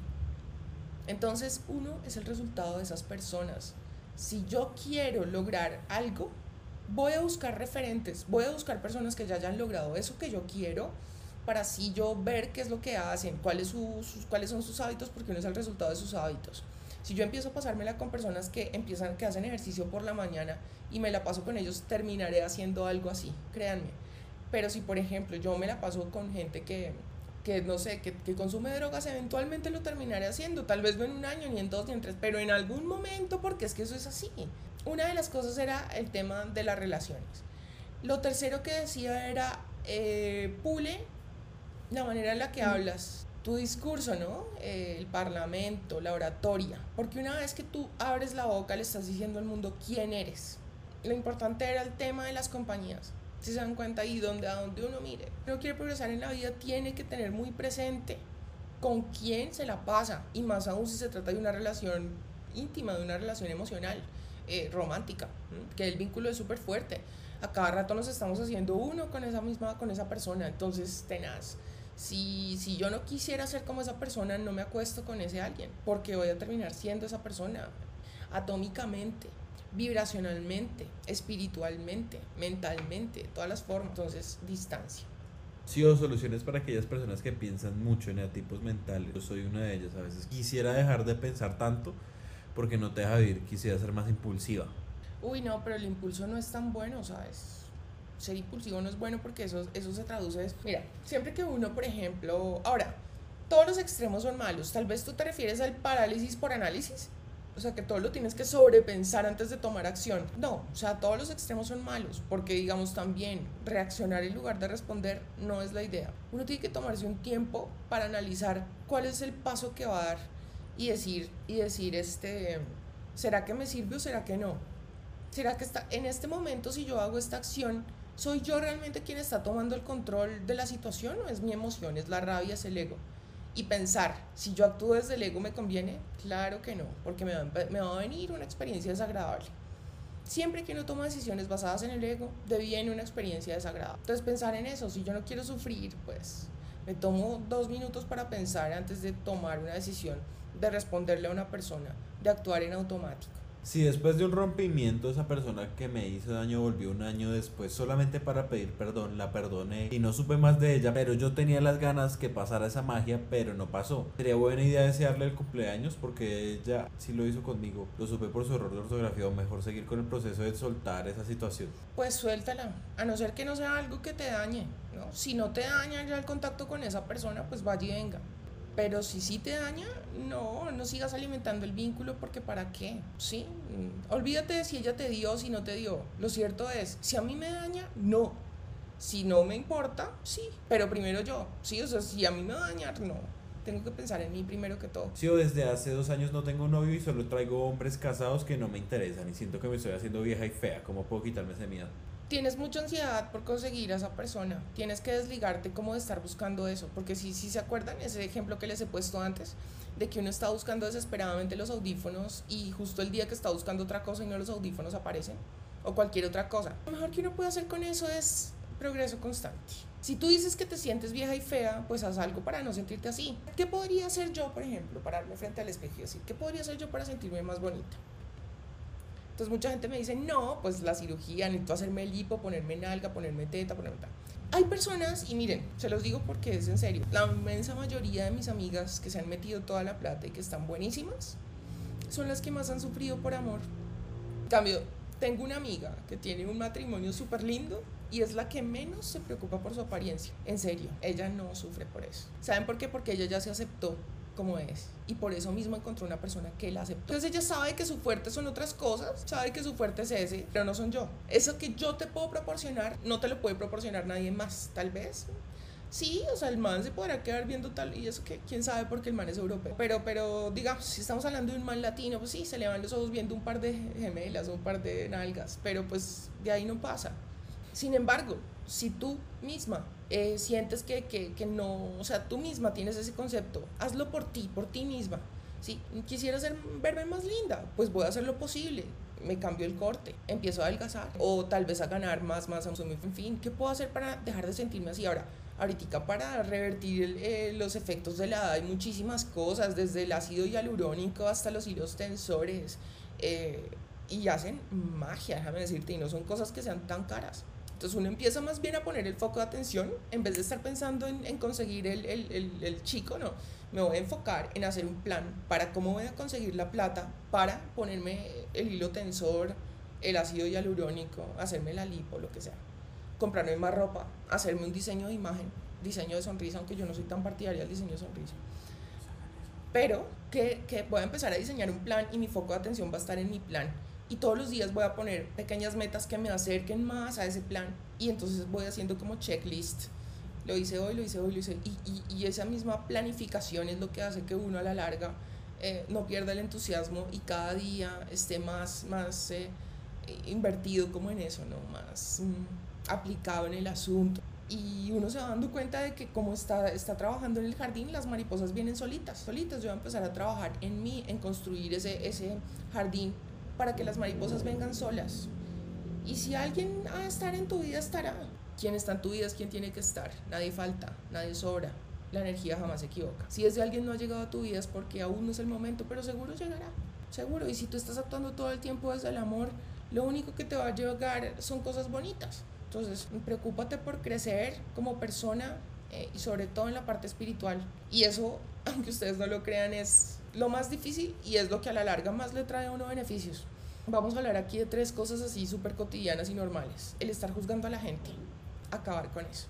Entonces, uno es el resultado de esas personas. Si yo quiero lograr algo, voy a buscar referentes, voy a buscar personas que ya hayan logrado eso que yo quiero para así yo ver qué es lo que hacen, cuáles, sus, cuáles son sus hábitos, porque uno es el resultado de sus hábitos. Si yo empiezo a pasármela con personas que empiezan, que hacen ejercicio por la mañana y me la paso con ellos, terminaré haciendo algo así, créanme. Pero si, por ejemplo, yo me la paso con gente que, que no sé, que, que, consume drogas, eventualmente lo terminaré haciendo. Tal vez no en un año, ni en dos, ni en tres, pero en algún momento, porque es que eso es así. Una de las cosas era el tema de las relaciones. Lo tercero que decía era, eh, pule la manera en la que hablas, tu discurso, ¿no? Eh, el parlamento, la oratoria. Porque una vez que tú abres la boca, le estás diciendo al mundo quién eres. Lo importante era el tema de las compañías. Si se dan cuenta ahí, donde, a donde uno mire, no quiere progresar en la vida, tiene que tener muy presente con quién se la pasa. Y más aún si se trata de una relación íntima, de una relación emocional eh, romántica, que el vínculo es súper fuerte. A cada rato nos estamos haciendo uno con esa misma, con esa persona, entonces tenaz. Si, si yo no quisiera ser como esa persona, no me acuesto con ese alguien, porque voy a terminar siendo esa persona atómicamente, vibracionalmente, espiritualmente, mentalmente, todas las formas. Entonces, distancia. Sí, o soluciones para aquellas personas que piensan mucho en tipos mentales. Yo soy una de ellas a veces. Quisiera dejar de pensar tanto porque no te deja vivir, quisiera ser más impulsiva. Uy, no, pero el impulso no es tan bueno, ¿sabes? Ser impulsivo no es bueno porque eso, eso se traduce. Mira, siempre que uno, por ejemplo, ahora, todos los extremos son malos. Tal vez tú te refieres al parálisis por análisis. O sea, que todo lo tienes que sobrepensar antes de tomar acción. No, o sea, todos los extremos son malos, porque digamos también reaccionar en lugar de responder no es la idea. Uno tiene que tomarse un tiempo para analizar cuál es el paso que va a dar y decir, y decir este, ¿será que me sirve o será que no? ¿Será que está, en este momento si yo hago esta acción, soy yo realmente quien está tomando el control de la situación o es mi emoción, es la rabia, es el ego? Y pensar, si yo actúo desde el ego, ¿me conviene? Claro que no, porque me va, me va a venir una experiencia desagradable. Siempre que uno toma decisiones basadas en el ego, deviene una experiencia desagradable. Entonces pensar en eso, si yo no quiero sufrir, pues me tomo dos minutos para pensar antes de tomar una decisión, de responderle a una persona, de actuar en automático. Si después de un rompimiento esa persona que me hizo daño volvió un año después solamente para pedir perdón, la perdoné y no supe más de ella, pero yo tenía las ganas que pasara esa magia, pero no pasó. Sería buena idea desearle el cumpleaños porque ella sí lo hizo conmigo. Lo supe por su error de ortografía o mejor seguir con el proceso de soltar esa situación. Pues suéltala, a no ser que no sea algo que te dañe. ¿no? Si no te daña ya el contacto con esa persona, pues vaya y venga. Pero si sí te daña, no, no sigas alimentando el vínculo porque ¿para qué? Sí, olvídate de si ella te dio si no te dio. Lo cierto es, si a mí me daña, no. Si no me importa, sí. Pero primero yo, sí, o sea, si a mí me va a dañar, no. Tengo que pensar en mí primero que todo. Sí, o desde hace dos años no tengo novio y solo traigo hombres casados que no me interesan y siento que me estoy haciendo vieja y fea. ¿Cómo puedo quitarme ese miedo? Tienes mucha ansiedad por conseguir a esa persona. Tienes que desligarte como de estar buscando eso. Porque si, si se acuerdan, ese ejemplo que les he puesto antes, de que uno está buscando desesperadamente los audífonos y justo el día que está buscando otra cosa y no los audífonos aparecen, o cualquier otra cosa. Lo mejor que uno puede hacer con eso es progreso constante. Si tú dices que te sientes vieja y fea, pues haz algo para no sentirte así. ¿Qué podría hacer yo, por ejemplo, pararme frente al espejo y decir, ¿qué podría hacer yo para sentirme más bonita? Entonces mucha gente me dice, no, pues la cirugía, necesito hacerme el hipo, ponerme nalga, ponerme teta, ponerme tal. Hay personas, y miren, se los digo porque es en serio, la inmensa mayoría de mis amigas que se han metido toda la plata y que están buenísimas, son las que más han sufrido por amor. En cambio, tengo una amiga que tiene un matrimonio súper lindo y es la que menos se preocupa por su apariencia. En serio, ella no sufre por eso. ¿Saben por qué? Porque ella ya se aceptó como es. Y por eso mismo encontró una persona que la aceptó. Entonces ella sabe que su fuerte son otras cosas, sabe que su fuerte es ese, pero no son yo. Eso que yo te puedo proporcionar, no te lo puede proporcionar nadie más, tal vez. Sí, o sea, el man se podrá quedar viendo tal, y eso que quién sabe porque el man es europeo. Pero, pero, digamos, si estamos hablando de un man latino, pues sí, se le van los ojos viendo un par de gemelas o un par de nalgas, pero pues de ahí no pasa. Sin embargo, si tú misma eh, sientes que, que, que, no, o sea, tú misma tienes ese concepto, hazlo por ti, por ti misma. Si quisiera ser, verme más linda, pues voy a hacer lo posible. Me cambio el corte, empiezo a adelgazar o tal vez a ganar más, más, en fin, ¿qué puedo hacer para dejar de sentirme así? Ahora, ahorita para revertir eh, los efectos de la edad hay muchísimas cosas, desde el ácido hialurónico hasta los hilos tensores, eh, y hacen magia, déjame decirte, y no son cosas que sean tan caras. Entonces uno empieza más bien a poner el foco de atención, en vez de estar pensando en, en conseguir el, el, el, chico, no, me voy a enfocar en hacer un plan para cómo voy a conseguir la plata para ponerme el hilo tensor, el ácido hialurónico, hacerme la lipo, lo que sea, comprarme más ropa, hacerme un diseño de imagen, diseño de sonrisa, aunque yo no soy tan partidaria del diseño de sonrisa. Pero que, que voy a empezar a diseñar un plan y mi foco de atención va a estar en mi plan y todos los días voy a poner pequeñas metas que me acerquen más a ese plan y entonces voy haciendo como checklist. Lo hice hoy, lo hice hoy, lo hice y, y, y esa misma planificación es lo que hace que uno a la larga eh, no pierda el entusiasmo y cada día esté más, más eh, invertido como en eso, ¿no? más mm, aplicado en el asunto. Y uno se va dando cuenta de que como está, está trabajando en el jardín, las mariposas vienen solitas, solitas. Yo voy a empezar a trabajar en mí, en construir ese, ese jardín para que las mariposas vengan solas. Y si alguien ha de estar en tu vida, estará. Quien está en tu vida es quien tiene que estar. Nadie falta, nadie sobra. La energía jamás se equivoca. Si es de alguien no ha llegado a tu vida es porque aún no es el momento, pero seguro llegará. Seguro. Y si tú estás actuando todo el tiempo desde el amor, lo único que te va a llegar son cosas bonitas. Entonces, preocúpate por crecer como persona eh, y sobre todo en la parte espiritual. Y eso, aunque ustedes no lo crean, es lo más difícil y es lo que a la larga más le trae a uno beneficios. Vamos a hablar aquí de tres cosas así súper cotidianas y normales. El estar juzgando a la gente, acabar con eso.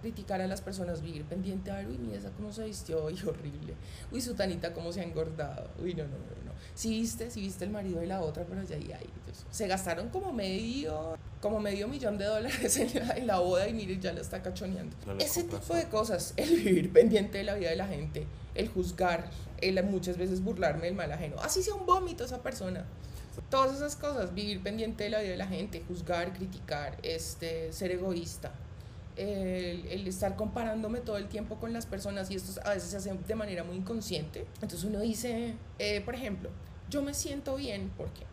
Criticar a las personas, vivir pendiente a ver, uy, mira esa cómo se vistió, uy, horrible. Uy, su tanita cómo se ha engordado. Uy, no, no, no, no. Si viste, si viste el marido de la otra, pero ya ahí, ahí. se gastaron como medio, como medio millón de dólares en la, boda y mire, ya la está cachoneando. Ese tipo de cosas, el vivir pendiente de la vida de la gente, el juzgar, el muchas veces burlarme del mal ajeno. Así sea un vómito esa persona. Todas esas cosas, vivir pendiente de la vida de la gente, juzgar, criticar, este, ser egoísta, el, el, estar comparándome todo el tiempo con las personas y esto a veces se hace de manera muy inconsciente. Entonces uno dice, eh, por ejemplo, yo me siento bien porque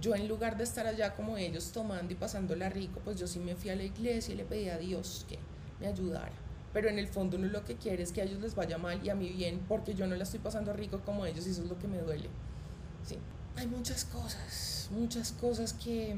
yo en lugar de estar allá como ellos tomando y pasándola rico, pues yo sí me fui a la iglesia y le pedí a Dios que me ayudara pero en el fondo uno lo que quiere es que a ellos les vaya mal y a mí bien, porque yo no la estoy pasando rico como ellos y eso es lo que me duele. Sí. Hay muchas cosas, muchas cosas que,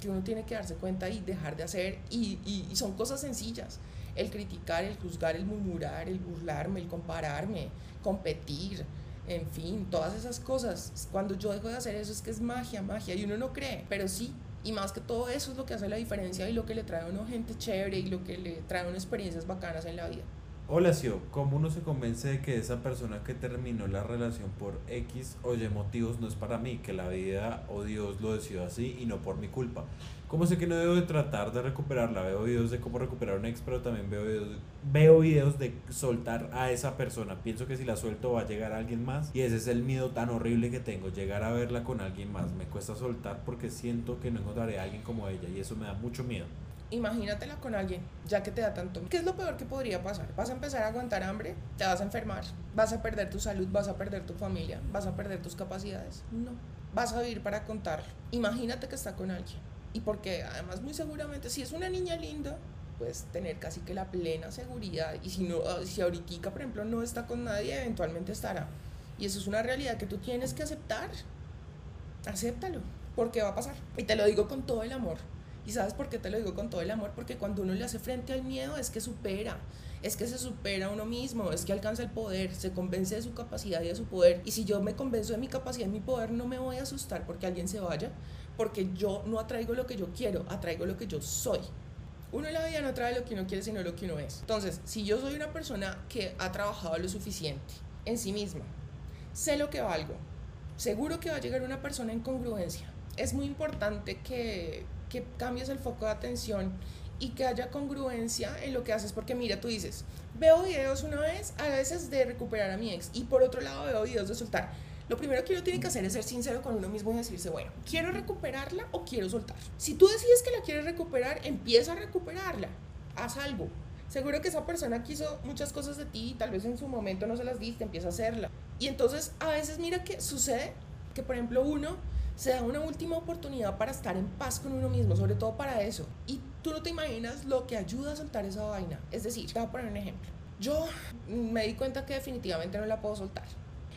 que uno tiene que darse cuenta y dejar de hacer y, y, son cosas sencillas. El criticar, el juzgar, el murmurar, el burlarme, el compararme, competir, en fin, todas esas cosas. Cuando yo dejo de hacer eso es que es magia, magia, y uno no cree, pero sí, y más que todo eso es lo que hace la diferencia y lo que le trae a uno gente chévere y lo que le trae a uno experiencias bacanas en la vida. Hola, Sio, ¿cómo uno se convence de que esa persona que terminó la relación por X o Y motivos no es para mí, que la vida o Dios lo decidió así y no por mi culpa? ¿Cómo sé que no debo de tratar de recuperarla? Veo videos de cómo recuperar un ex, pero también veo videos, veo videos de soltar a esa persona. Pienso que si la suelto va a llegar a alguien más y ese es el miedo tan horrible que tengo, llegar a verla con alguien más. Me cuesta soltar porque siento que no encontraré a alguien como ella y eso me da mucho miedo imagínatela con alguien, ya que te da tanto. ¿Qué es lo peor que podría pasar? Vas a empezar a aguantar hambre, te vas a enfermar, vas a perder tu salud, vas a perder tu familia, vas a perder tus capacidades. No, vas a vivir para contar. Imagínate que está con alguien. Y porque además muy seguramente, si es una niña linda, puedes tener casi que la plena seguridad y si no ah, si ahorita por ejemplo no está con nadie eventualmente estará. Y eso es una realidad que tú tienes que aceptar. Acéptalo porque va a pasar. Y te lo digo con todo el amor. Y sabes por qué te lo digo con todo el amor porque cuando uno le hace frente al miedo es que supera. Es que se supera a uno mismo, es que alcanza el poder, se convence de su capacidad y de su poder. Y si yo me convenzo de mi capacidad y mi poder, no me voy a asustar porque alguien se vaya, porque yo no atraigo lo que yo quiero, atraigo lo que yo soy. Uno en la vida no trae lo que uno quiere, sino lo que uno es. Entonces, si yo soy una persona que ha trabajado lo suficiente en sí misma, sé lo que valgo, seguro que va a llegar una persona en congruencia. Es muy importante que cambies el foco de atención y que haya congruencia en lo que haces, porque mira, tú dices, veo videos una vez, a veces de recuperar a mi ex, y por otro lado veo videos de soltar. Lo primero que uno tiene que hacer es ser sincero con uno mismo y decirse, bueno, ¿quiero recuperarla o quiero soltar? Si tú decides que la quieres recuperar, empieza a recuperarla, haz algo. Seguro que esa persona quiso muchas cosas de ti y tal vez en su momento no se las diste, empieza a hacerla. Y entonces a veces mira que sucede que, por ejemplo, uno se da una última oportunidad para estar en paz con uno mismo, sobre todo para eso. Y tú no te imaginas lo que ayuda a soltar esa vaina. Es decir, te voy a poner un ejemplo. Yo me di cuenta que definitivamente no la puedo soltar.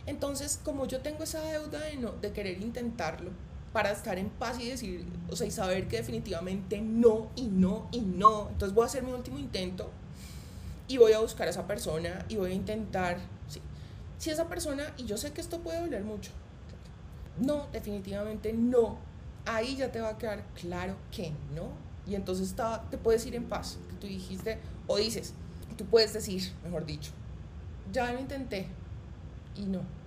Entonces, como yo tengo esa deuda de, no, de querer intentarlo, para estar en paz y decir, o sea, y saber que definitivamente no, y no, y no. Entonces voy a hacer mi último intento y voy a buscar a esa persona y voy a intentar, sí. Si esa persona, y yo sé que esto puede doler mucho, no, definitivamente no. Ahí ya te va a quedar claro que no. Y entonces te puedes ir en paz. Que tú dijiste, o dices, tú puedes decir, mejor dicho, ya lo intenté y no.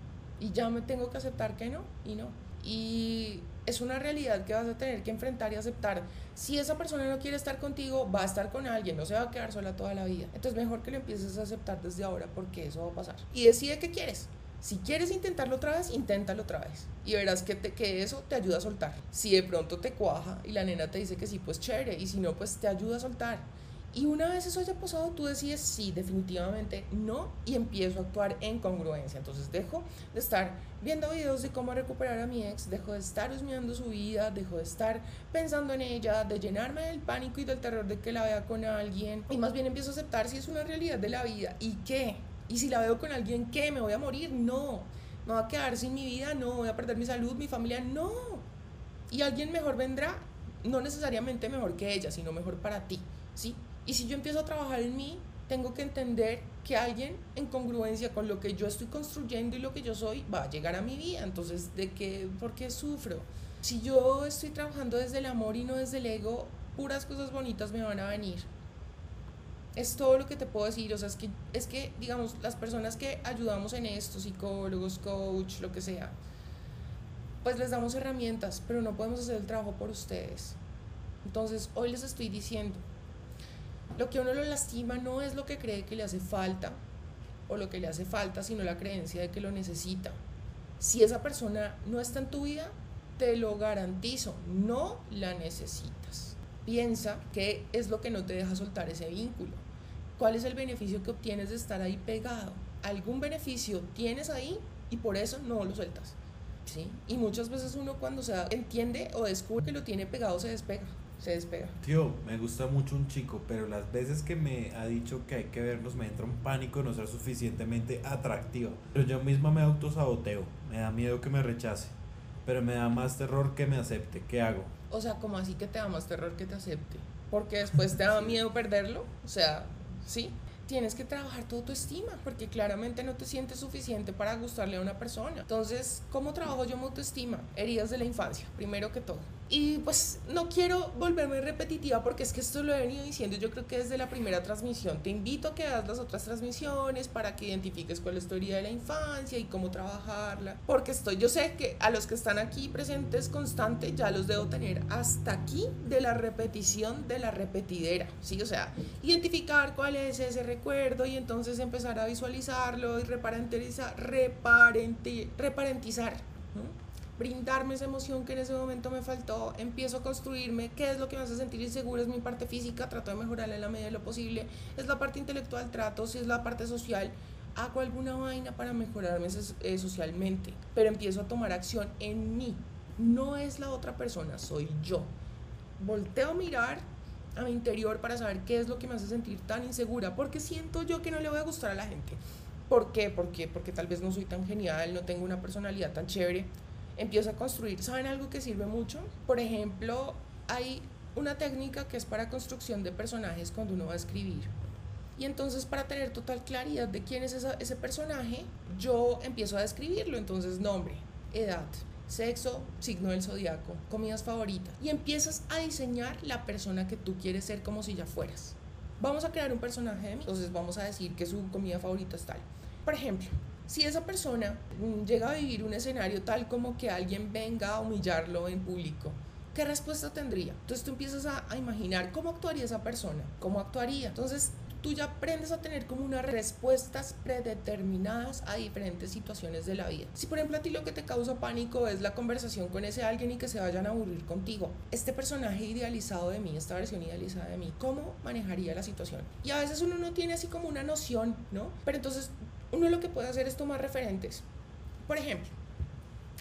Y ya me tengo que aceptar que no y no. Y es una realidad que vas a tener que enfrentar y aceptar. Si esa persona no quiere estar contigo, va a estar con alguien, no se va a quedar sola toda la vida. Entonces mejor que lo empieces a aceptar desde ahora porque eso va a pasar. Y decide qué quieres. Si quieres intentarlo otra vez, inténtalo otra vez. Y verás que, te, que eso te ayuda a soltar. Si de pronto te cuaja y la nena te dice que sí, pues chévere. Y si no, pues te ayuda a soltar. Y una vez eso haya pasado, tú decides sí, definitivamente no, y empiezo a actuar en congruencia. Entonces dejo de estar viendo videos de cómo recuperar a mi ex, dejo de estar husmeando su vida, dejo de estar pensando en ella, de llenarme del pánico y del terror de que la vea con alguien, y más bien empiezo a aceptar si es una realidad de la vida y qué y si la veo con alguien, ¿qué? ¿Me voy a morir? No. ¿Me voy a quedar sin mi vida? No. ¿Voy a perder mi salud, mi familia? No. Y alguien mejor vendrá, no necesariamente mejor que ella, sino mejor para ti, ¿sí? Y si yo empiezo a trabajar en mí, tengo que entender que alguien en congruencia con lo que yo estoy construyendo y lo que yo soy va a llegar a mi vida. Entonces, ¿de qué? ¿Por qué sufro? Si yo estoy trabajando desde el amor y no desde el ego, puras cosas bonitas me van a venir es todo lo que te puedo decir. O sea, es que, es que, digamos, las personas que ayudamos en esto, psicólogos, coach, lo que sea, pues les damos herramientas, pero no podemos hacer el trabajo por ustedes. Entonces, hoy les estoy diciendo, lo que uno lo lastima no es lo que cree que le hace falta o lo que le hace falta, sino la creencia de que lo necesita. Si esa persona no está en tu vida, te lo garantizo, no la necesitas. Piensa qué es lo que no te deja soltar ese vínculo. ¿Cuál es el beneficio que obtienes de estar ahí pegado? Algún beneficio tienes ahí y por eso no lo sueltas. ¿sí? Y muchas veces uno cuando se entiende o descubre que lo tiene pegado se despega. Se despega. Tío, me gusta mucho un chico, pero las veces que me ha dicho que hay que verlos me entra un pánico de no ser suficientemente atractiva. Pero yo misma me autosaboteo, me da miedo que me rechace, pero me da más terror que me acepte. ¿Qué hago? O sea, como así que te da más terror que te acepte. Porque después te da miedo perderlo. O sea, ¿sí? Tienes que trabajar tu autoestima, porque claramente no te sientes suficiente para gustarle a una persona. Entonces, ¿cómo trabajo yo mi autoestima? Heridas de la infancia, primero que todo. Y pues no quiero volverme repetitiva porque es que esto lo he venido diciendo yo creo que desde la primera transmisión. Te invito a que hagas las otras transmisiones para que identifiques cuál es tu herida de la infancia y cómo trabajarla. Porque estoy, yo sé que a los que están aquí presentes constante ya los debo tener hasta aquí de la repetición de la repetidera. ¿sí? O sea, identificar cuál es ese recuerdo y entonces empezar a visualizarlo y reparentizar, reparentizar brindarme esa emoción que en ese momento me faltó, empiezo a construirme, qué es lo que me hace sentir inseguro, es mi parte física, trato de mejorarla en la medida de lo posible, es la parte intelectual, trato, si es la parte social, hago alguna vaina para mejorarme eh, socialmente, pero empiezo a tomar acción en mí, no es la otra persona, soy yo. Volteo a mirar a mi interior para saber qué es lo que me hace sentir tan insegura, porque siento yo que no le voy a gustar a la gente. ¿Por qué? Porque, porque tal vez no soy tan genial, no tengo una personalidad tan chévere. Empiezo a construir. ¿Saben algo que sirve mucho? Por ejemplo, hay una técnica que es para construcción de personajes cuando uno va a escribir. Y entonces para tener total claridad de quién es ese personaje, yo empiezo a describirlo. Entonces nombre, edad, sexo, signo del zodiaco, comidas favoritas. Y empiezas a diseñar la persona que tú quieres ser como si ya fueras. Vamos a crear un personaje de mí, entonces vamos a decir que su comida favorita es tal. Por ejemplo, si esa persona mm, llega a vivir un escenario tal como que alguien venga a humillarlo en público, ¿qué respuesta tendría? Entonces tú empiezas a, a, imaginar cómo actuaría esa persona, cómo actuaría. Entonces tú ya aprendes a tener como unas respuestas predeterminadas a diferentes situaciones de la vida. Si por ejemplo a ti lo que te causa pánico es la conversación con ese alguien y que se vayan a aburrir contigo, este personaje idealizado de mí, esta versión idealizada de mí, ¿cómo manejaría la situación? Y a veces uno no tiene así como una noción, ¿no? Pero entonces uno lo que puede hacer es tomar referentes. Por ejemplo,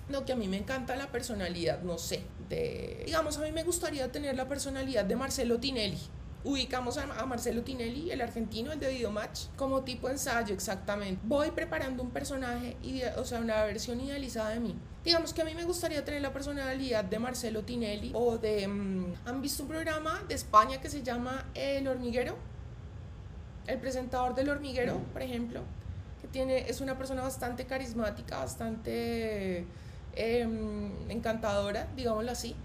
lo que a mí me encanta la personalidad, no sé, de, digamos, a mí me gustaría tener la personalidad de Marcelo Tinelli ubicamos a, Marcelo Tinelli, el argentino, el de Videomatch, como tipo ensayo exactamente. Voy preparando un personaje, o sea, una versión idealizada de mí. Digamos que a mí me gustaría tener la personalidad de Marcelo Tinelli o de... Mm, ¿Han visto un programa de España que se llama El Hormiguero? El presentador del Hormiguero, por ejemplo, que es una persona bastante carismática, bastante em, encantadora, digámoslo así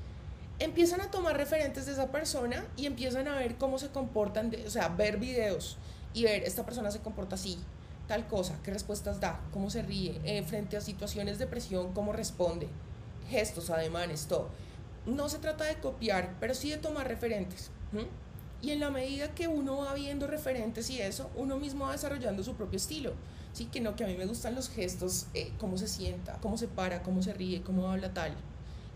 empiezan a tomar referentes de esa persona y empiezan a ver cómo se comportan, o sea, ver videos y ver, esta persona se comporta así, tal cosa, qué respuestas da, cómo se ríe, eh, frente a situaciones de presión, cómo responde, gestos, ademanes, todo. No se trata de copiar, pero sí de tomar referentes. Y en la medida que uno va viendo referentes y eso, uno mismo va desarrollando su propio estilo. Sí, que no, que a mí me gustan los gestos, eh, cómo se sienta, cómo se para, cómo se ríe, cómo habla tal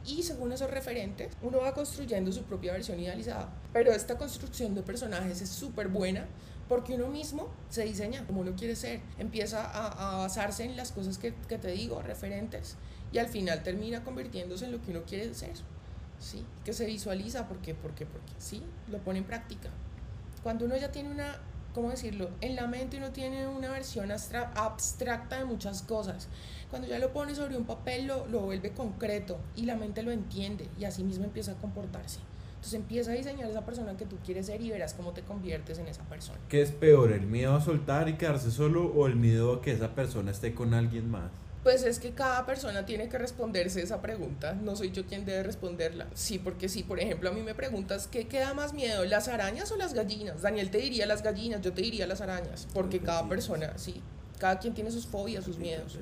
y según esos referentes uno va construyendo su propia versión idealizada. Pero esta construcción de personajes es súper buena porque uno mismo se diseña como uno quiere ser, empieza a, a basarse en las cosas que, que, te digo, referentes, y al final termina convirtiéndose en lo que uno quiere ser, ¿sí? Que se visualiza, porque, porque, porque, sí, lo pone en práctica. Cuando uno ya tiene una ¿cómo decirlo? En la mente uno tiene una versión abstracta de muchas cosas. Cuando ya lo pone sobre un papel lo, lo vuelve concreto y la mente lo entiende y así mismo empieza a comportarse. Entonces empieza a diseñar esa persona que tú quieres ser y verás cómo te conviertes en esa persona. ¿Qué es peor, el miedo a soltar y quedarse solo o el miedo a que esa persona esté con alguien más? Pues es que cada persona tiene que responderse esa pregunta, no soy yo quien debe responderla. Sí, porque si, por ejemplo, a mí me preguntas, ¿qué queda más miedo, las arañas o las gallinas? Daniel te diría las gallinas, yo te diría las arañas, porque cada persona, sí, cada quien tiene sus fobias, sus miedos.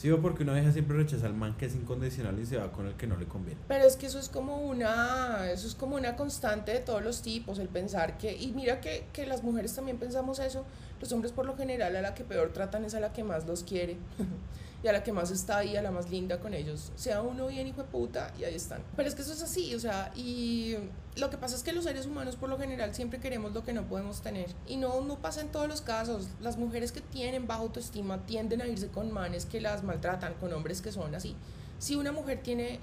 Sí, o porque una deja siempre rechaza al man que es incondicional y se va con el que no le conviene. Pero es que eso es como una, eso es como una constante de todos los tipos, el pensar que, y mira que, que las mujeres también pensamos eso, los hombres por lo general a la que peor tratan es a la que más los quiere. y a la que más está ahí, a la más linda con ellos, sea uno bien hijo de puta y ahí están. Pero es que eso es así, o sea, y lo que pasa es que los seres humanos por lo general siempre queremos lo que no podemos tener. Y no, no pasa en todos los casos. Las mujeres que tienen baja autoestima tienden a irse con manes que las maltratan, con hombres que son así. Si una mujer tiene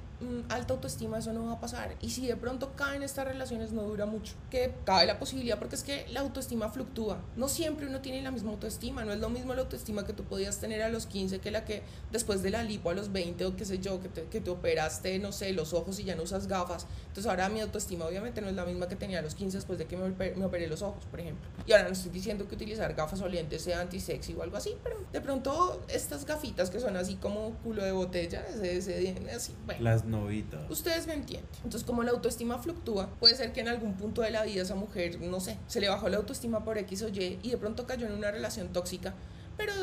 alta autoestima, eso no va a pasar. Y si de pronto caen estas relaciones, no dura mucho. Que cabe la posibilidad, porque es que la autoestima fluctúa. No siempre uno tiene la misma autoestima. No es lo mismo la autoestima que tú podías tener a los 15 que la que después de la lipo a los 20 o qué sé yo, que te, que te operaste, no sé, los ojos y ya no usas gafas. Entonces ahora mi autoestima obviamente no es la misma que tenía a los 15 después de que me, me operé los ojos, por ejemplo. Y ahora no estoy diciendo que utilizar gafas o lentes sea antisexy o algo así, pero de pronto estas gafitas que son así como culo de botella, ese así, bueno. Las novitas. Ustedes me entienden. Entonces, como la autoestima fluctúa, puede ser que en algún punto de la vida esa mujer, no sé, se le bajó la autoestima por X o Y y de pronto cayó en una relación tóxica, pero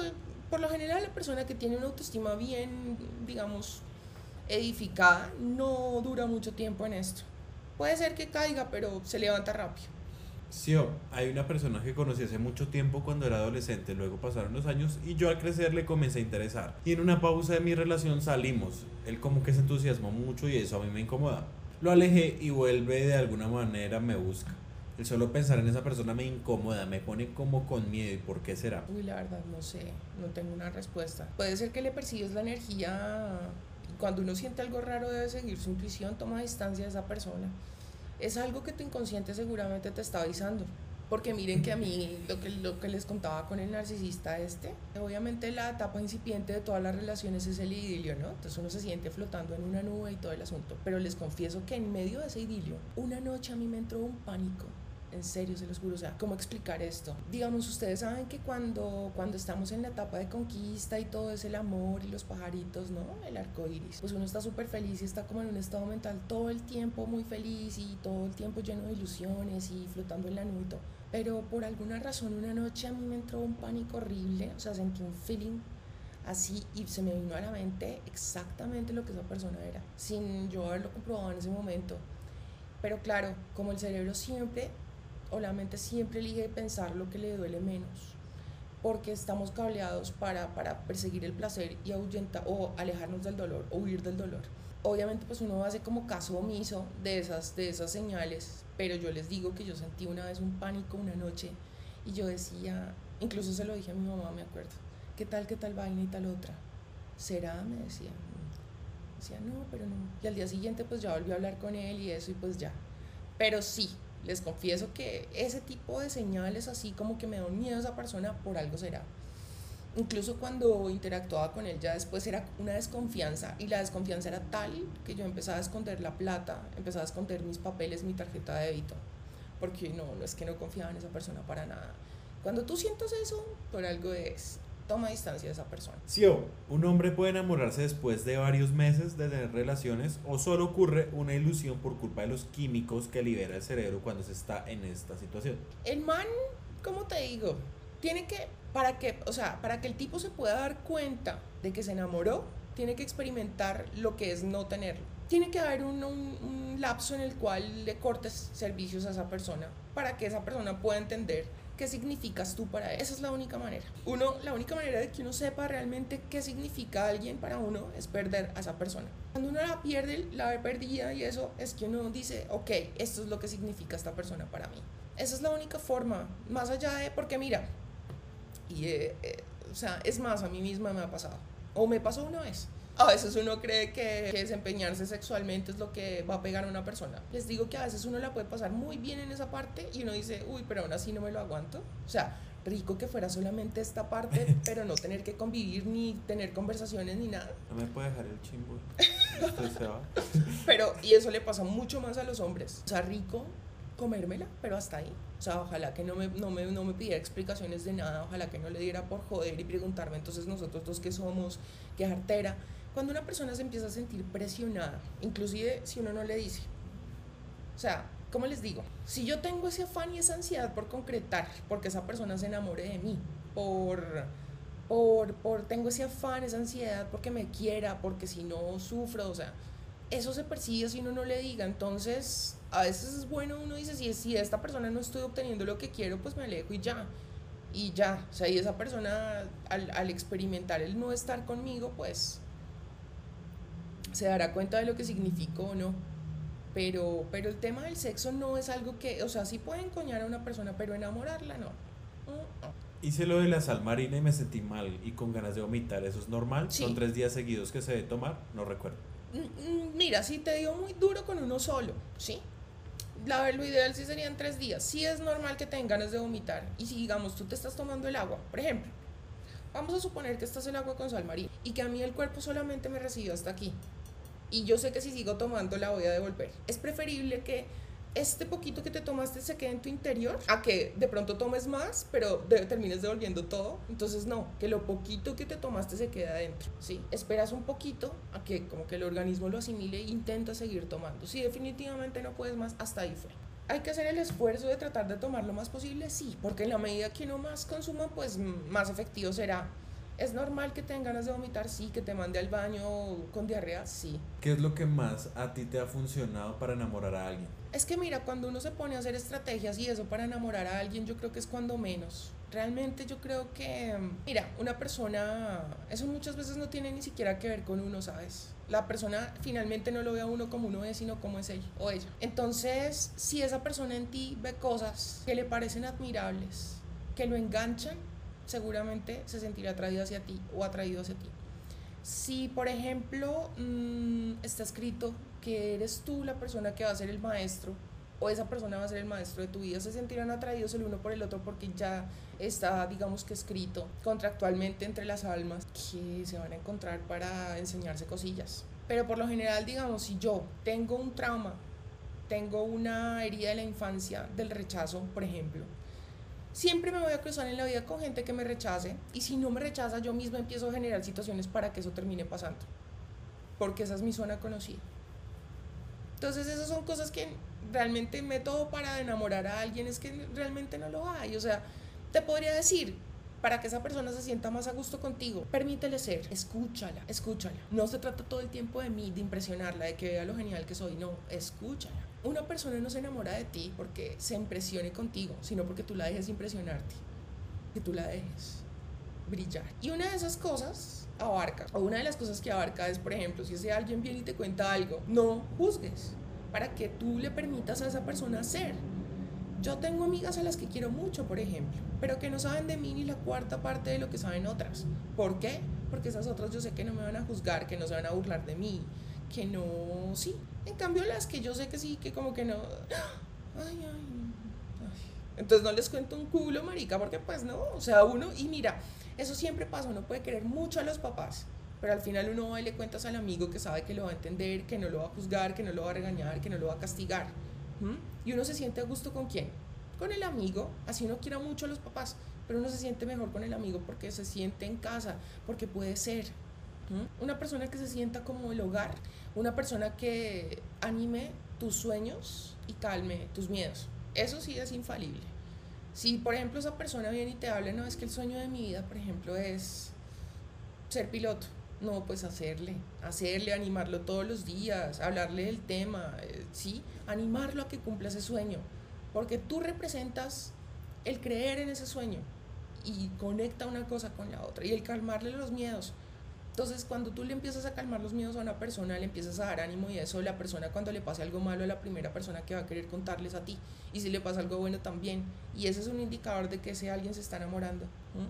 por lo general la persona que tiene una autoestima bien, digamos, edificada, no dura mucho tiempo en esto. Puede ser que caiga, pero se levanta rápido. Sí, hay una persona que conocí hace mucho tiempo cuando era adolescente, luego pasaron los años y yo al crecer le comencé a interesar. Y en una pausa de mi relación salimos. Él como que se entusiasmó mucho y eso a mí me incomoda. Lo alejé y vuelve de alguna manera me busca. El solo pensar en esa persona me incomoda, me pone como con miedo. ¿Y por qué será? Uy, la verdad, no sé, no tengo una respuesta. Puede ser que le persigues la energía. Cuando uno siente algo raro debe seguir su intuición, toma distancia de esa persona es algo que tu inconsciente seguramente te está avisando. Porque miren que a mí lo que, lo que les contaba con el narcisista este, obviamente la etapa incipiente de todas las relaciones es el idilio, ¿no? Entonces uno se siente flotando en una nube y todo el asunto. Pero les confieso que en medio de ese idilio, una noche a mí me entró un pánico en serio, se los juro. O sea, ¿cómo explicar esto? Digamos, ustedes saben que cuando, cuando estamos en la etapa de conquista y todo es el amor y los pajaritos, ¿no? El arco iris. Pues uno está súper feliz y está como en un estado mental todo el tiempo muy feliz y todo el tiempo lleno de ilusiones y flotando en la nube Pero por alguna razón, una noche a mí me entró un pánico horrible. O sea, sentí un feeling así y se me vino a la mente exactamente lo que esa persona era, sin yo haberlo comprobado en ese momento. Pero claro, como el cerebro siempre o la mente siempre elige pensar lo que le duele menos, porque estamos cableados para, para perseguir el placer y ahuyentar o alejarnos del dolor o huir del dolor. Obviamente pues uno hace como caso omiso de esas, de esas señales, pero yo les digo que yo sentí una vez un pánico una noche y yo decía, incluso se lo dije a mi mamá, me acuerdo, ¿qué tal, qué tal vaina y tal otra? ¿Será? Me decía. Decía, no, pero no. Y al día siguiente pues ya volví a hablar con él y eso y pues ya. Pero sí, les confieso que ese tipo de señales así como que me da miedo a esa persona, por algo será. Incluso cuando interactuaba con él ya después era una desconfianza y la desconfianza era tal que yo empezaba a esconder la plata, empezaba a esconder mis papeles, mi tarjeta de débito, porque no, no es que no confiaba en esa persona para nada. Cuando tú sientes eso, por algo es toma distancia de esa persona. Sí, o un hombre puede enamorarse después de varios meses de tener relaciones o solo ocurre una ilusión por culpa de los químicos que libera el cerebro cuando se está en esta situación. El man, ¿cómo te digo? Tiene que, para que, o sea, para que el tipo se pueda dar cuenta de que se enamoró, tiene que experimentar lo que es no tenerlo. Tiene que haber un, un, un lapso en el cual le cortes servicios a esa persona para que esa persona pueda entender qué significas tú para él. Esa es la única manera. Uno, la única manera de que uno sepa realmente qué significa alguien para uno es perder a esa persona. Cuando uno la pierde, la ve perdida y eso es que uno dice, ok, esto es lo que significa esta persona para mí. Esa es la única forma, más allá de, porque mira, y, eh, eh, o sea, es más, a mí misma me ha pasado, o me pasó una vez a veces uno cree que, desempeñarse sexualmente es lo que va a pegar a una persona. Les digo que a veces uno la puede pasar muy bien en esa parte y uno dice, uy, pero aún así no me lo aguanto. O sea, rico que fuera solamente esta parte, pero no tener que convivir ni tener conversaciones ni nada. No me puede dejar el chimbo. pero, y eso le pasa mucho más a los hombres. O sea, rico comérmela, pero hasta ahí. O sea, ojalá que no me, no me, no me pidiera explicaciones de nada, ojalá que no le diera por joder y preguntarme entonces nosotros dos qué somos, qué artera. Cuando una persona se empieza a sentir presionada, inclusive si uno no le dice, o sea, ¿cómo les digo? Si yo tengo ese afán y esa ansiedad por concretar, porque esa persona se enamore de mí, por, por, por, tengo ese afán, esa ansiedad porque me quiera, porque si no sufro, o sea, eso se persigue si uno no le diga. Entonces, a veces es bueno, uno dice, si, si esta persona no estoy obteniendo lo que quiero, pues me alejo y ya. Y ya, o sea, y esa persona al, al experimentar el no estar conmigo, pues se dará cuenta de lo que significó o no. Pero, pero el tema del sexo no es algo que, o sea, sí pueden coñar a una persona, pero enamorarla no. Hice lo de la sal marina y me sentí mal y con ganas de vomitar. ¿Eso es normal? ¿Son tres días seguidos que se debe tomar? No recuerdo. Mm, mm, mira, si te dio muy duro con uno solo, ¿sí? La, lo ideal sí serían tres días. Sí es normal que tengan ganas de vomitar. Y si, digamos, tú te estás tomando el agua, por ejemplo, vamos a suponer que estás el agua con sal marina y que a mí el cuerpo solamente me recibió hasta aquí y yo sé que si sigo tomando la voy a devolver. Es preferible que este poquito que te tomaste se quede en tu interior a que de pronto tomes más, pero termines devolviendo todo. Entonces no, que lo poquito que te tomaste se quede adentro. Sí, esperas un poquito a que como que el organismo lo asimile e intenta seguir tomando. Si definitivamente no puedes más, hasta ahí fue. Hay que hacer el esfuerzo de tratar de tomar lo más posible, sí, porque en la medida que uno más consuma, pues más efectivo será ¿Es normal que tengan ganas de vomitar? Sí. ¿Que te mande al baño con diarrea? Sí. ¿Qué es lo que más a ti te ha funcionado para enamorar a alguien? Es que mira, cuando uno se pone a hacer estrategias y eso para enamorar a alguien, yo creo que es cuando menos. Realmente yo creo que, mira, una persona, eso muchas veces no tiene ni siquiera que ver con uno, ¿sabes? La persona finalmente no lo ve a uno como uno es, sino como es él o ella. Entonces, si esa persona en ti ve cosas que le parecen admirables, que lo enganchan, seguramente se sentirá atraído hacia ti o atraído hacia ti. Si, por ejemplo, mm, está escrito que eres tú la persona que va a ser el maestro o esa persona va a ser el maestro de tu vida. Se sentirán atraídos el uno por el otro porque ya está, digamos que escrito contractualmente entre las almas que se van a encontrar para enseñarse cosillas. Pero por lo general, digamos, si yo tengo un trauma, tengo una herida de la infancia del rechazo, por ejemplo, siempre me voy a cruzar en la vida con gente que me rechace y si no me rechaza yo mismo empiezo a generar situaciones para que eso termine pasando. Porque esa es mi zona conocida. Entonces esas son cosas que realmente método para enamorar a alguien es que realmente no lo hay. O sea, te podría decir, para que esa persona se sienta más a gusto contigo, permítele ser, escúchala, escúchala. No se trata todo el tiempo de mí, de impresionarla, de que vea lo genial que soy, no, escúchala. Una persona no se enamora de ti porque se impresione contigo, sino porque tú la dejes impresionarte, que tú la dejes brillar. Y una de esas cosas abarca, o una de las cosas que abarca es, por ejemplo, si ese alguien viene y te cuenta algo, no juzgues para que tú le permitas a esa persona ser. Yo tengo amigas a las que quiero mucho, por ejemplo, pero que no saben de mí ni la cuarta parte de lo que saben otras. ¿Por qué? Porque esas otras yo sé que no me van a juzgar, que no se van a burlar de mí, que no, sí. En cambio las que yo sé que sí, que como que no... Ay, ay, ay. Entonces no les cuento un culo, marica, porque pues no, o sea, uno, y mira, eso siempre pasa, uno puede querer mucho a los papás, pero al final uno va y le cuentas al amigo que sabe que lo va a entender, que no lo va a juzgar, que no lo va a regañar, que no lo va a castigar. Y uno se siente a gusto con quién? Con el amigo, así uno quiera mucho a los papás, pero uno se siente mejor con el amigo porque se siente en casa, porque puede ser. Una persona que se sienta como el hogar, una persona que anime tus sueños y calme tus miedos. Eso sí es infalible. Si, por ejemplo, esa persona viene y te habla, no, es que el sueño de mi vida, por ejemplo, es ser piloto. No, pues hacerle, hacerle, animarlo todos los días, hablarle del tema, eh, sí, animarlo a que cumpla ese sueño, porque tú representas el creer en ese sueño y conecta una cosa con la otra y el calmarle los miedos. Entonces, cuando tú le empiezas a calmar los miedos a una persona, le empiezas a dar ánimo y eso, la persona cuando le pasa algo malo es la primera persona que va a querer contarles a ti. Y si le pasa algo bueno también. Y ese es un indicador de que ese alguien se está enamorando.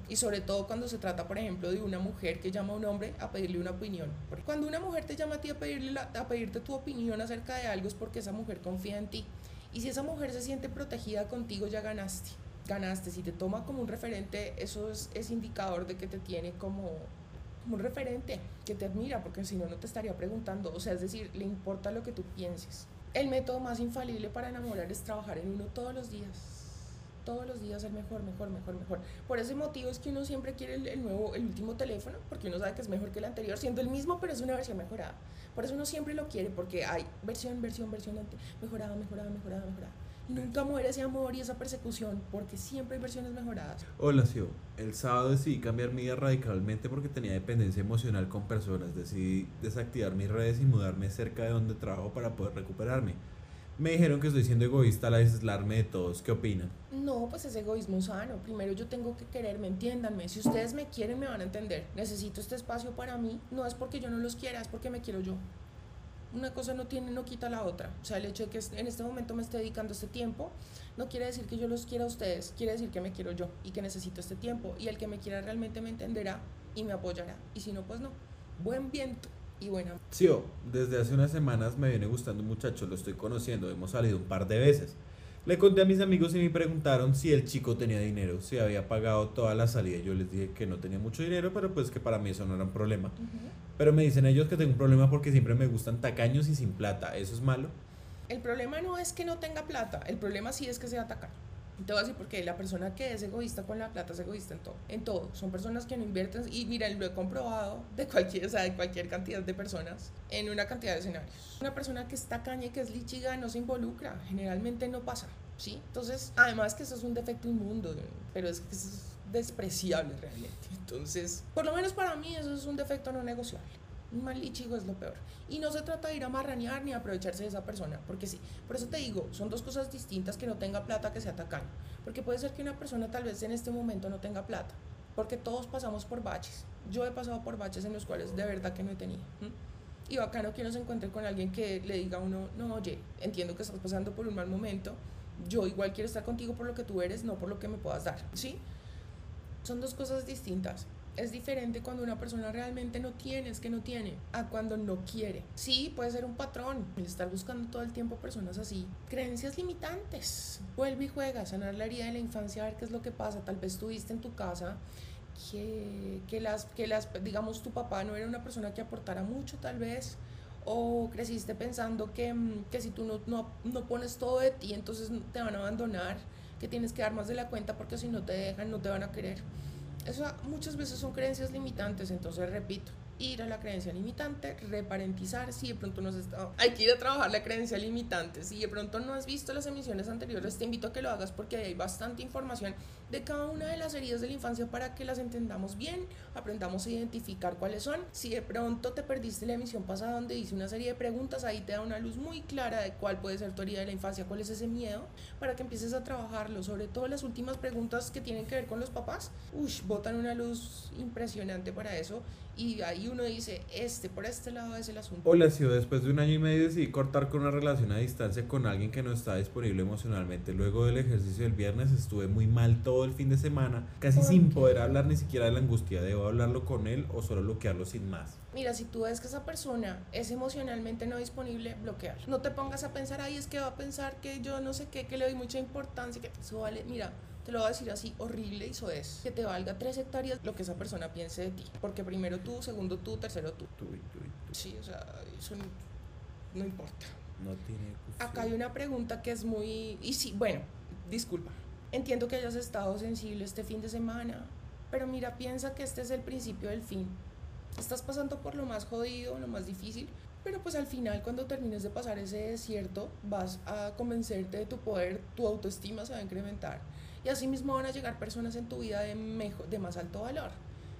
Y sobre todo cuando se trata, por ejemplo, de una mujer que llama a un hombre a pedirle una opinión. Cuando una mujer te llama a ti a, pedirle a pedirte tu opinión acerca de algo es porque esa mujer confía en ti. Y si esa mujer se siente protegida contigo, ya ganaste. Ganaste. Si te toma como un referente, eso es, es indicador de que te tiene como un referente que te admira, porque si no, no te estaría preguntando. O sea, es decir, le importa lo que tú pienses. El método más infalible para enamorar es trabajar en uno todos los días. Todos los días el mejor, mejor, mejor, mejor. Por ese motivo es que uno siempre quiere el, nuevo, el último teléfono, porque uno sabe que es mejor que el anterior, siendo el mismo, pero es una versión mejorada. Por eso uno siempre lo quiere, porque hay versión, versión, versión, mejorada, mejorada, mejorada, mejorada nunca muere ese amor y esa persecución porque siempre hay versiones mejoradas. Hola, Sio. El sábado decidí cambiar mi vida radicalmente porque tenía dependencia emocional con personas. Decidí desactivar mis redes y mudarme cerca de donde trabajo para poder recuperarme. Me dijeron que estoy siendo egoísta al aislarme de todos. ¿Qué opinan? No, pues es egoísmo sano. Primero yo tengo que quererme, entiéndanme. Si ustedes me quieren, me van a entender. Necesito este espacio para mí. No es porque yo no los quiera, es porque me quiero yo una cosa no tiene, no quita la otra. O sea, el hecho de que en este momento me esté dedicando este tiempo no quiere decir que yo los quiera a ustedes, quiere decir que me quiero yo y que necesito este tiempo. Y el que me quiera realmente me entenderá y me apoyará. Y si no, pues no. Buen viento y buena. Sí, desde hace unas semanas me viene gustando un muchacho, lo estoy conociendo, hemos salido un par de veces. Le conté a mis amigos y me preguntaron si el chico tenía dinero, si había pagado toda la salida. Yo les dije que no tenía mucho dinero, pero pues que para mí eso no era un problema. Pero me dicen ellos que tengo un problema porque siempre me gustan tacaños y sin plata. ¿Eso es malo? El problema no es que no tenga plata, el problema sí es que sea tacaño. Te voy a decir porque la persona que es egoísta con la plata es egoísta en todo. En todo. Son personas que no invierten. Y mira, lo he comprobado de cualquier, o sea, de cualquier cantidad de personas en una cantidad de escenarios. Una persona que está tacaña y que es lichiga no se involucra. Generalmente no pasa. ¿Sí? Entonces, además que eso es un defecto inmundo, pero es que es despreciable realmente. Entonces, por lo menos para mí eso es un defecto no negociable. Un mal lichigo es lo peor. Y no se trata de ir a marranear ni aprovecharse de esa persona, porque sí. Por eso te digo, son dos cosas distintas que no tenga plata que se atacan. Porque puede ser que una persona tal vez en este momento no tenga plata, porque todos pasamos por baches. Yo he pasado por baches en los cuales de verdad que no he tenido. Y bacano que uno se encuentre con alguien que le diga a uno, no, oye, entiendo que estás pasando por un mal momento, yo igual quiero estar contigo por lo que tú eres, no por lo que me puedas dar, ¿sí? Son dos cosas distintas. Es diferente cuando una persona realmente no tiene, es que no tiene, a cuando no quiere. Sí, puede ser un patrón, estar buscando todo el tiempo personas así. Creencias limitantes. Vuelve y juega, sanar la herida de la infancia, a ver qué es lo que pasa. Tal vez tuviste en tu casa que, que, las, que las, digamos, tu papá no era una persona que aportara mucho, tal vez o creciste pensando que, mm, que si tú no, no, no, pones todo de ti, entonces te van a abandonar, que tienes que dar más de la cuenta porque si no te dejan, no te van a querer. Eso muchas veces son creencias limitantes, entonces repito, ir a la creencia limitante, reparentizar, si de pronto no has estado, hay que ir a trabajar la creencia limitante, si de pronto no has visto las emisiones anteriores, te invito a que lo hagas porque hay bastante información de cada una de las heridas de la infancia para que las entendamos bien, aprendamos a identificar cuáles son. Si de pronto te perdiste la emisión pasada donde hice una serie de preguntas, ahí te da una luz muy clara de cuál puede ser tu herida de la infancia, cuál es ese miedo, para que empieces a trabajarlo, sobre todo las últimas preguntas que tienen que ver con los papás, uff, botan una luz impresionante para eso y ahí uno dice, este, por este lado es el asunto. Hola, si después de un año y medio decidí cortar con una relación a distancia con alguien que no está disponible emocionalmente. Luego del ejercicio del viernes estuve muy mal todo el fin de semana, casi sin poder hablar ni siquiera de la angustia. ¿Debo hablarlo con él o solo bloquearlo sin más? Mira, si tú ves que esa persona es emocionalmente no disponible, bloquear. No te pongas a pensar, ahí es que va a pensar que yo no sé qué, que le doy mucha importancia, que eso vale, mira, te lo voy a decir así, horrible, eso es, que te valga tres hectáreas lo que esa persona piense de ti. Porque primero tú, segundo tú, tercero tú. Tú y tú y tú. Sí, o sea, eso no, no importa. No tiene Acá hay una pregunta que es muy... Y sí, bueno, disculpa. Entiendo que hayas estado sensible este fin de semana, pero mira, piensa que este es el principio del fin. Estás pasando por lo más jodido, lo más difícil, pero pues al final cuando termines de pasar ese desierto vas a convencerte de tu poder, tu autoestima se va a incrementar y así mismo van a llegar personas en tu vida de, mejor, de más alto valor.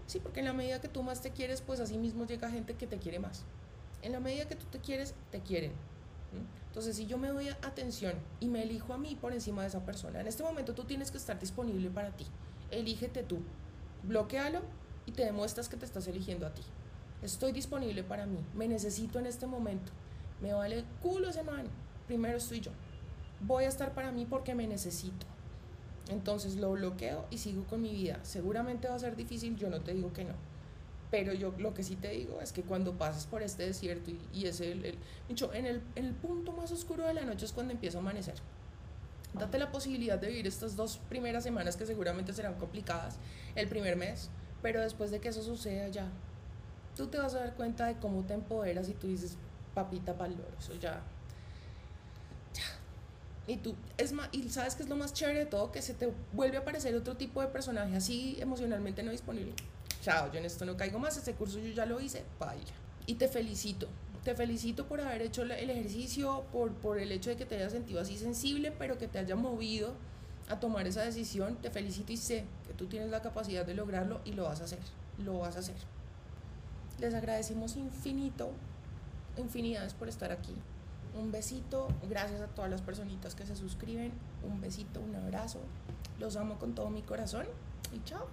Sí, porque en la medida que tú más te quieres, pues así mismo llega gente que te quiere más. En la medida que tú te quieres, te quieren. Entonces, si yo me doy atención y me elijo a mí por encima de esa persona, en este momento tú tienes que estar disponible para ti. Elígete tú. Bloquealo y te demuestras que te estás eligiendo a ti. Estoy disponible para mí. Me necesito en este momento. Me vale culo ese man. Primero estoy yo. Voy a estar para mí porque me necesito. Entonces lo bloqueo y sigo con mi vida. Seguramente va a ser difícil, yo no te digo que no. Pero yo lo que sí te digo es que cuando pases por este desierto y, es el, el, en, el, punto más oscuro de la noche es cuando empieza a amanecer. Date la posibilidad de vivir estas dos primeras semanas que seguramente serán complicadas, el primer mes, pero después de que eso suceda ya, tú te vas a dar cuenta de cómo te empoderas y tú dices, papita paloro, eso ya, y tú, es más, y sabes que es lo más chévere de todo, que se te vuelve a aparecer otro tipo de personaje así emocionalmente no disponible. Chao, yo en esto no caigo más, ese curso yo ya lo hice, vaya. Y te felicito, te felicito por haber hecho el ejercicio, por, por el hecho de que te hayas sentido así sensible, pero que te haya movido a tomar esa decisión. Te felicito y sé que tú tienes la capacidad de lograrlo y lo vas a hacer, lo vas a hacer. Les agradecemos infinito, infinidades por estar aquí. Un besito, gracias a todas las personitas que se suscriben. Un besito, un abrazo. Los amo con todo mi corazón y chao.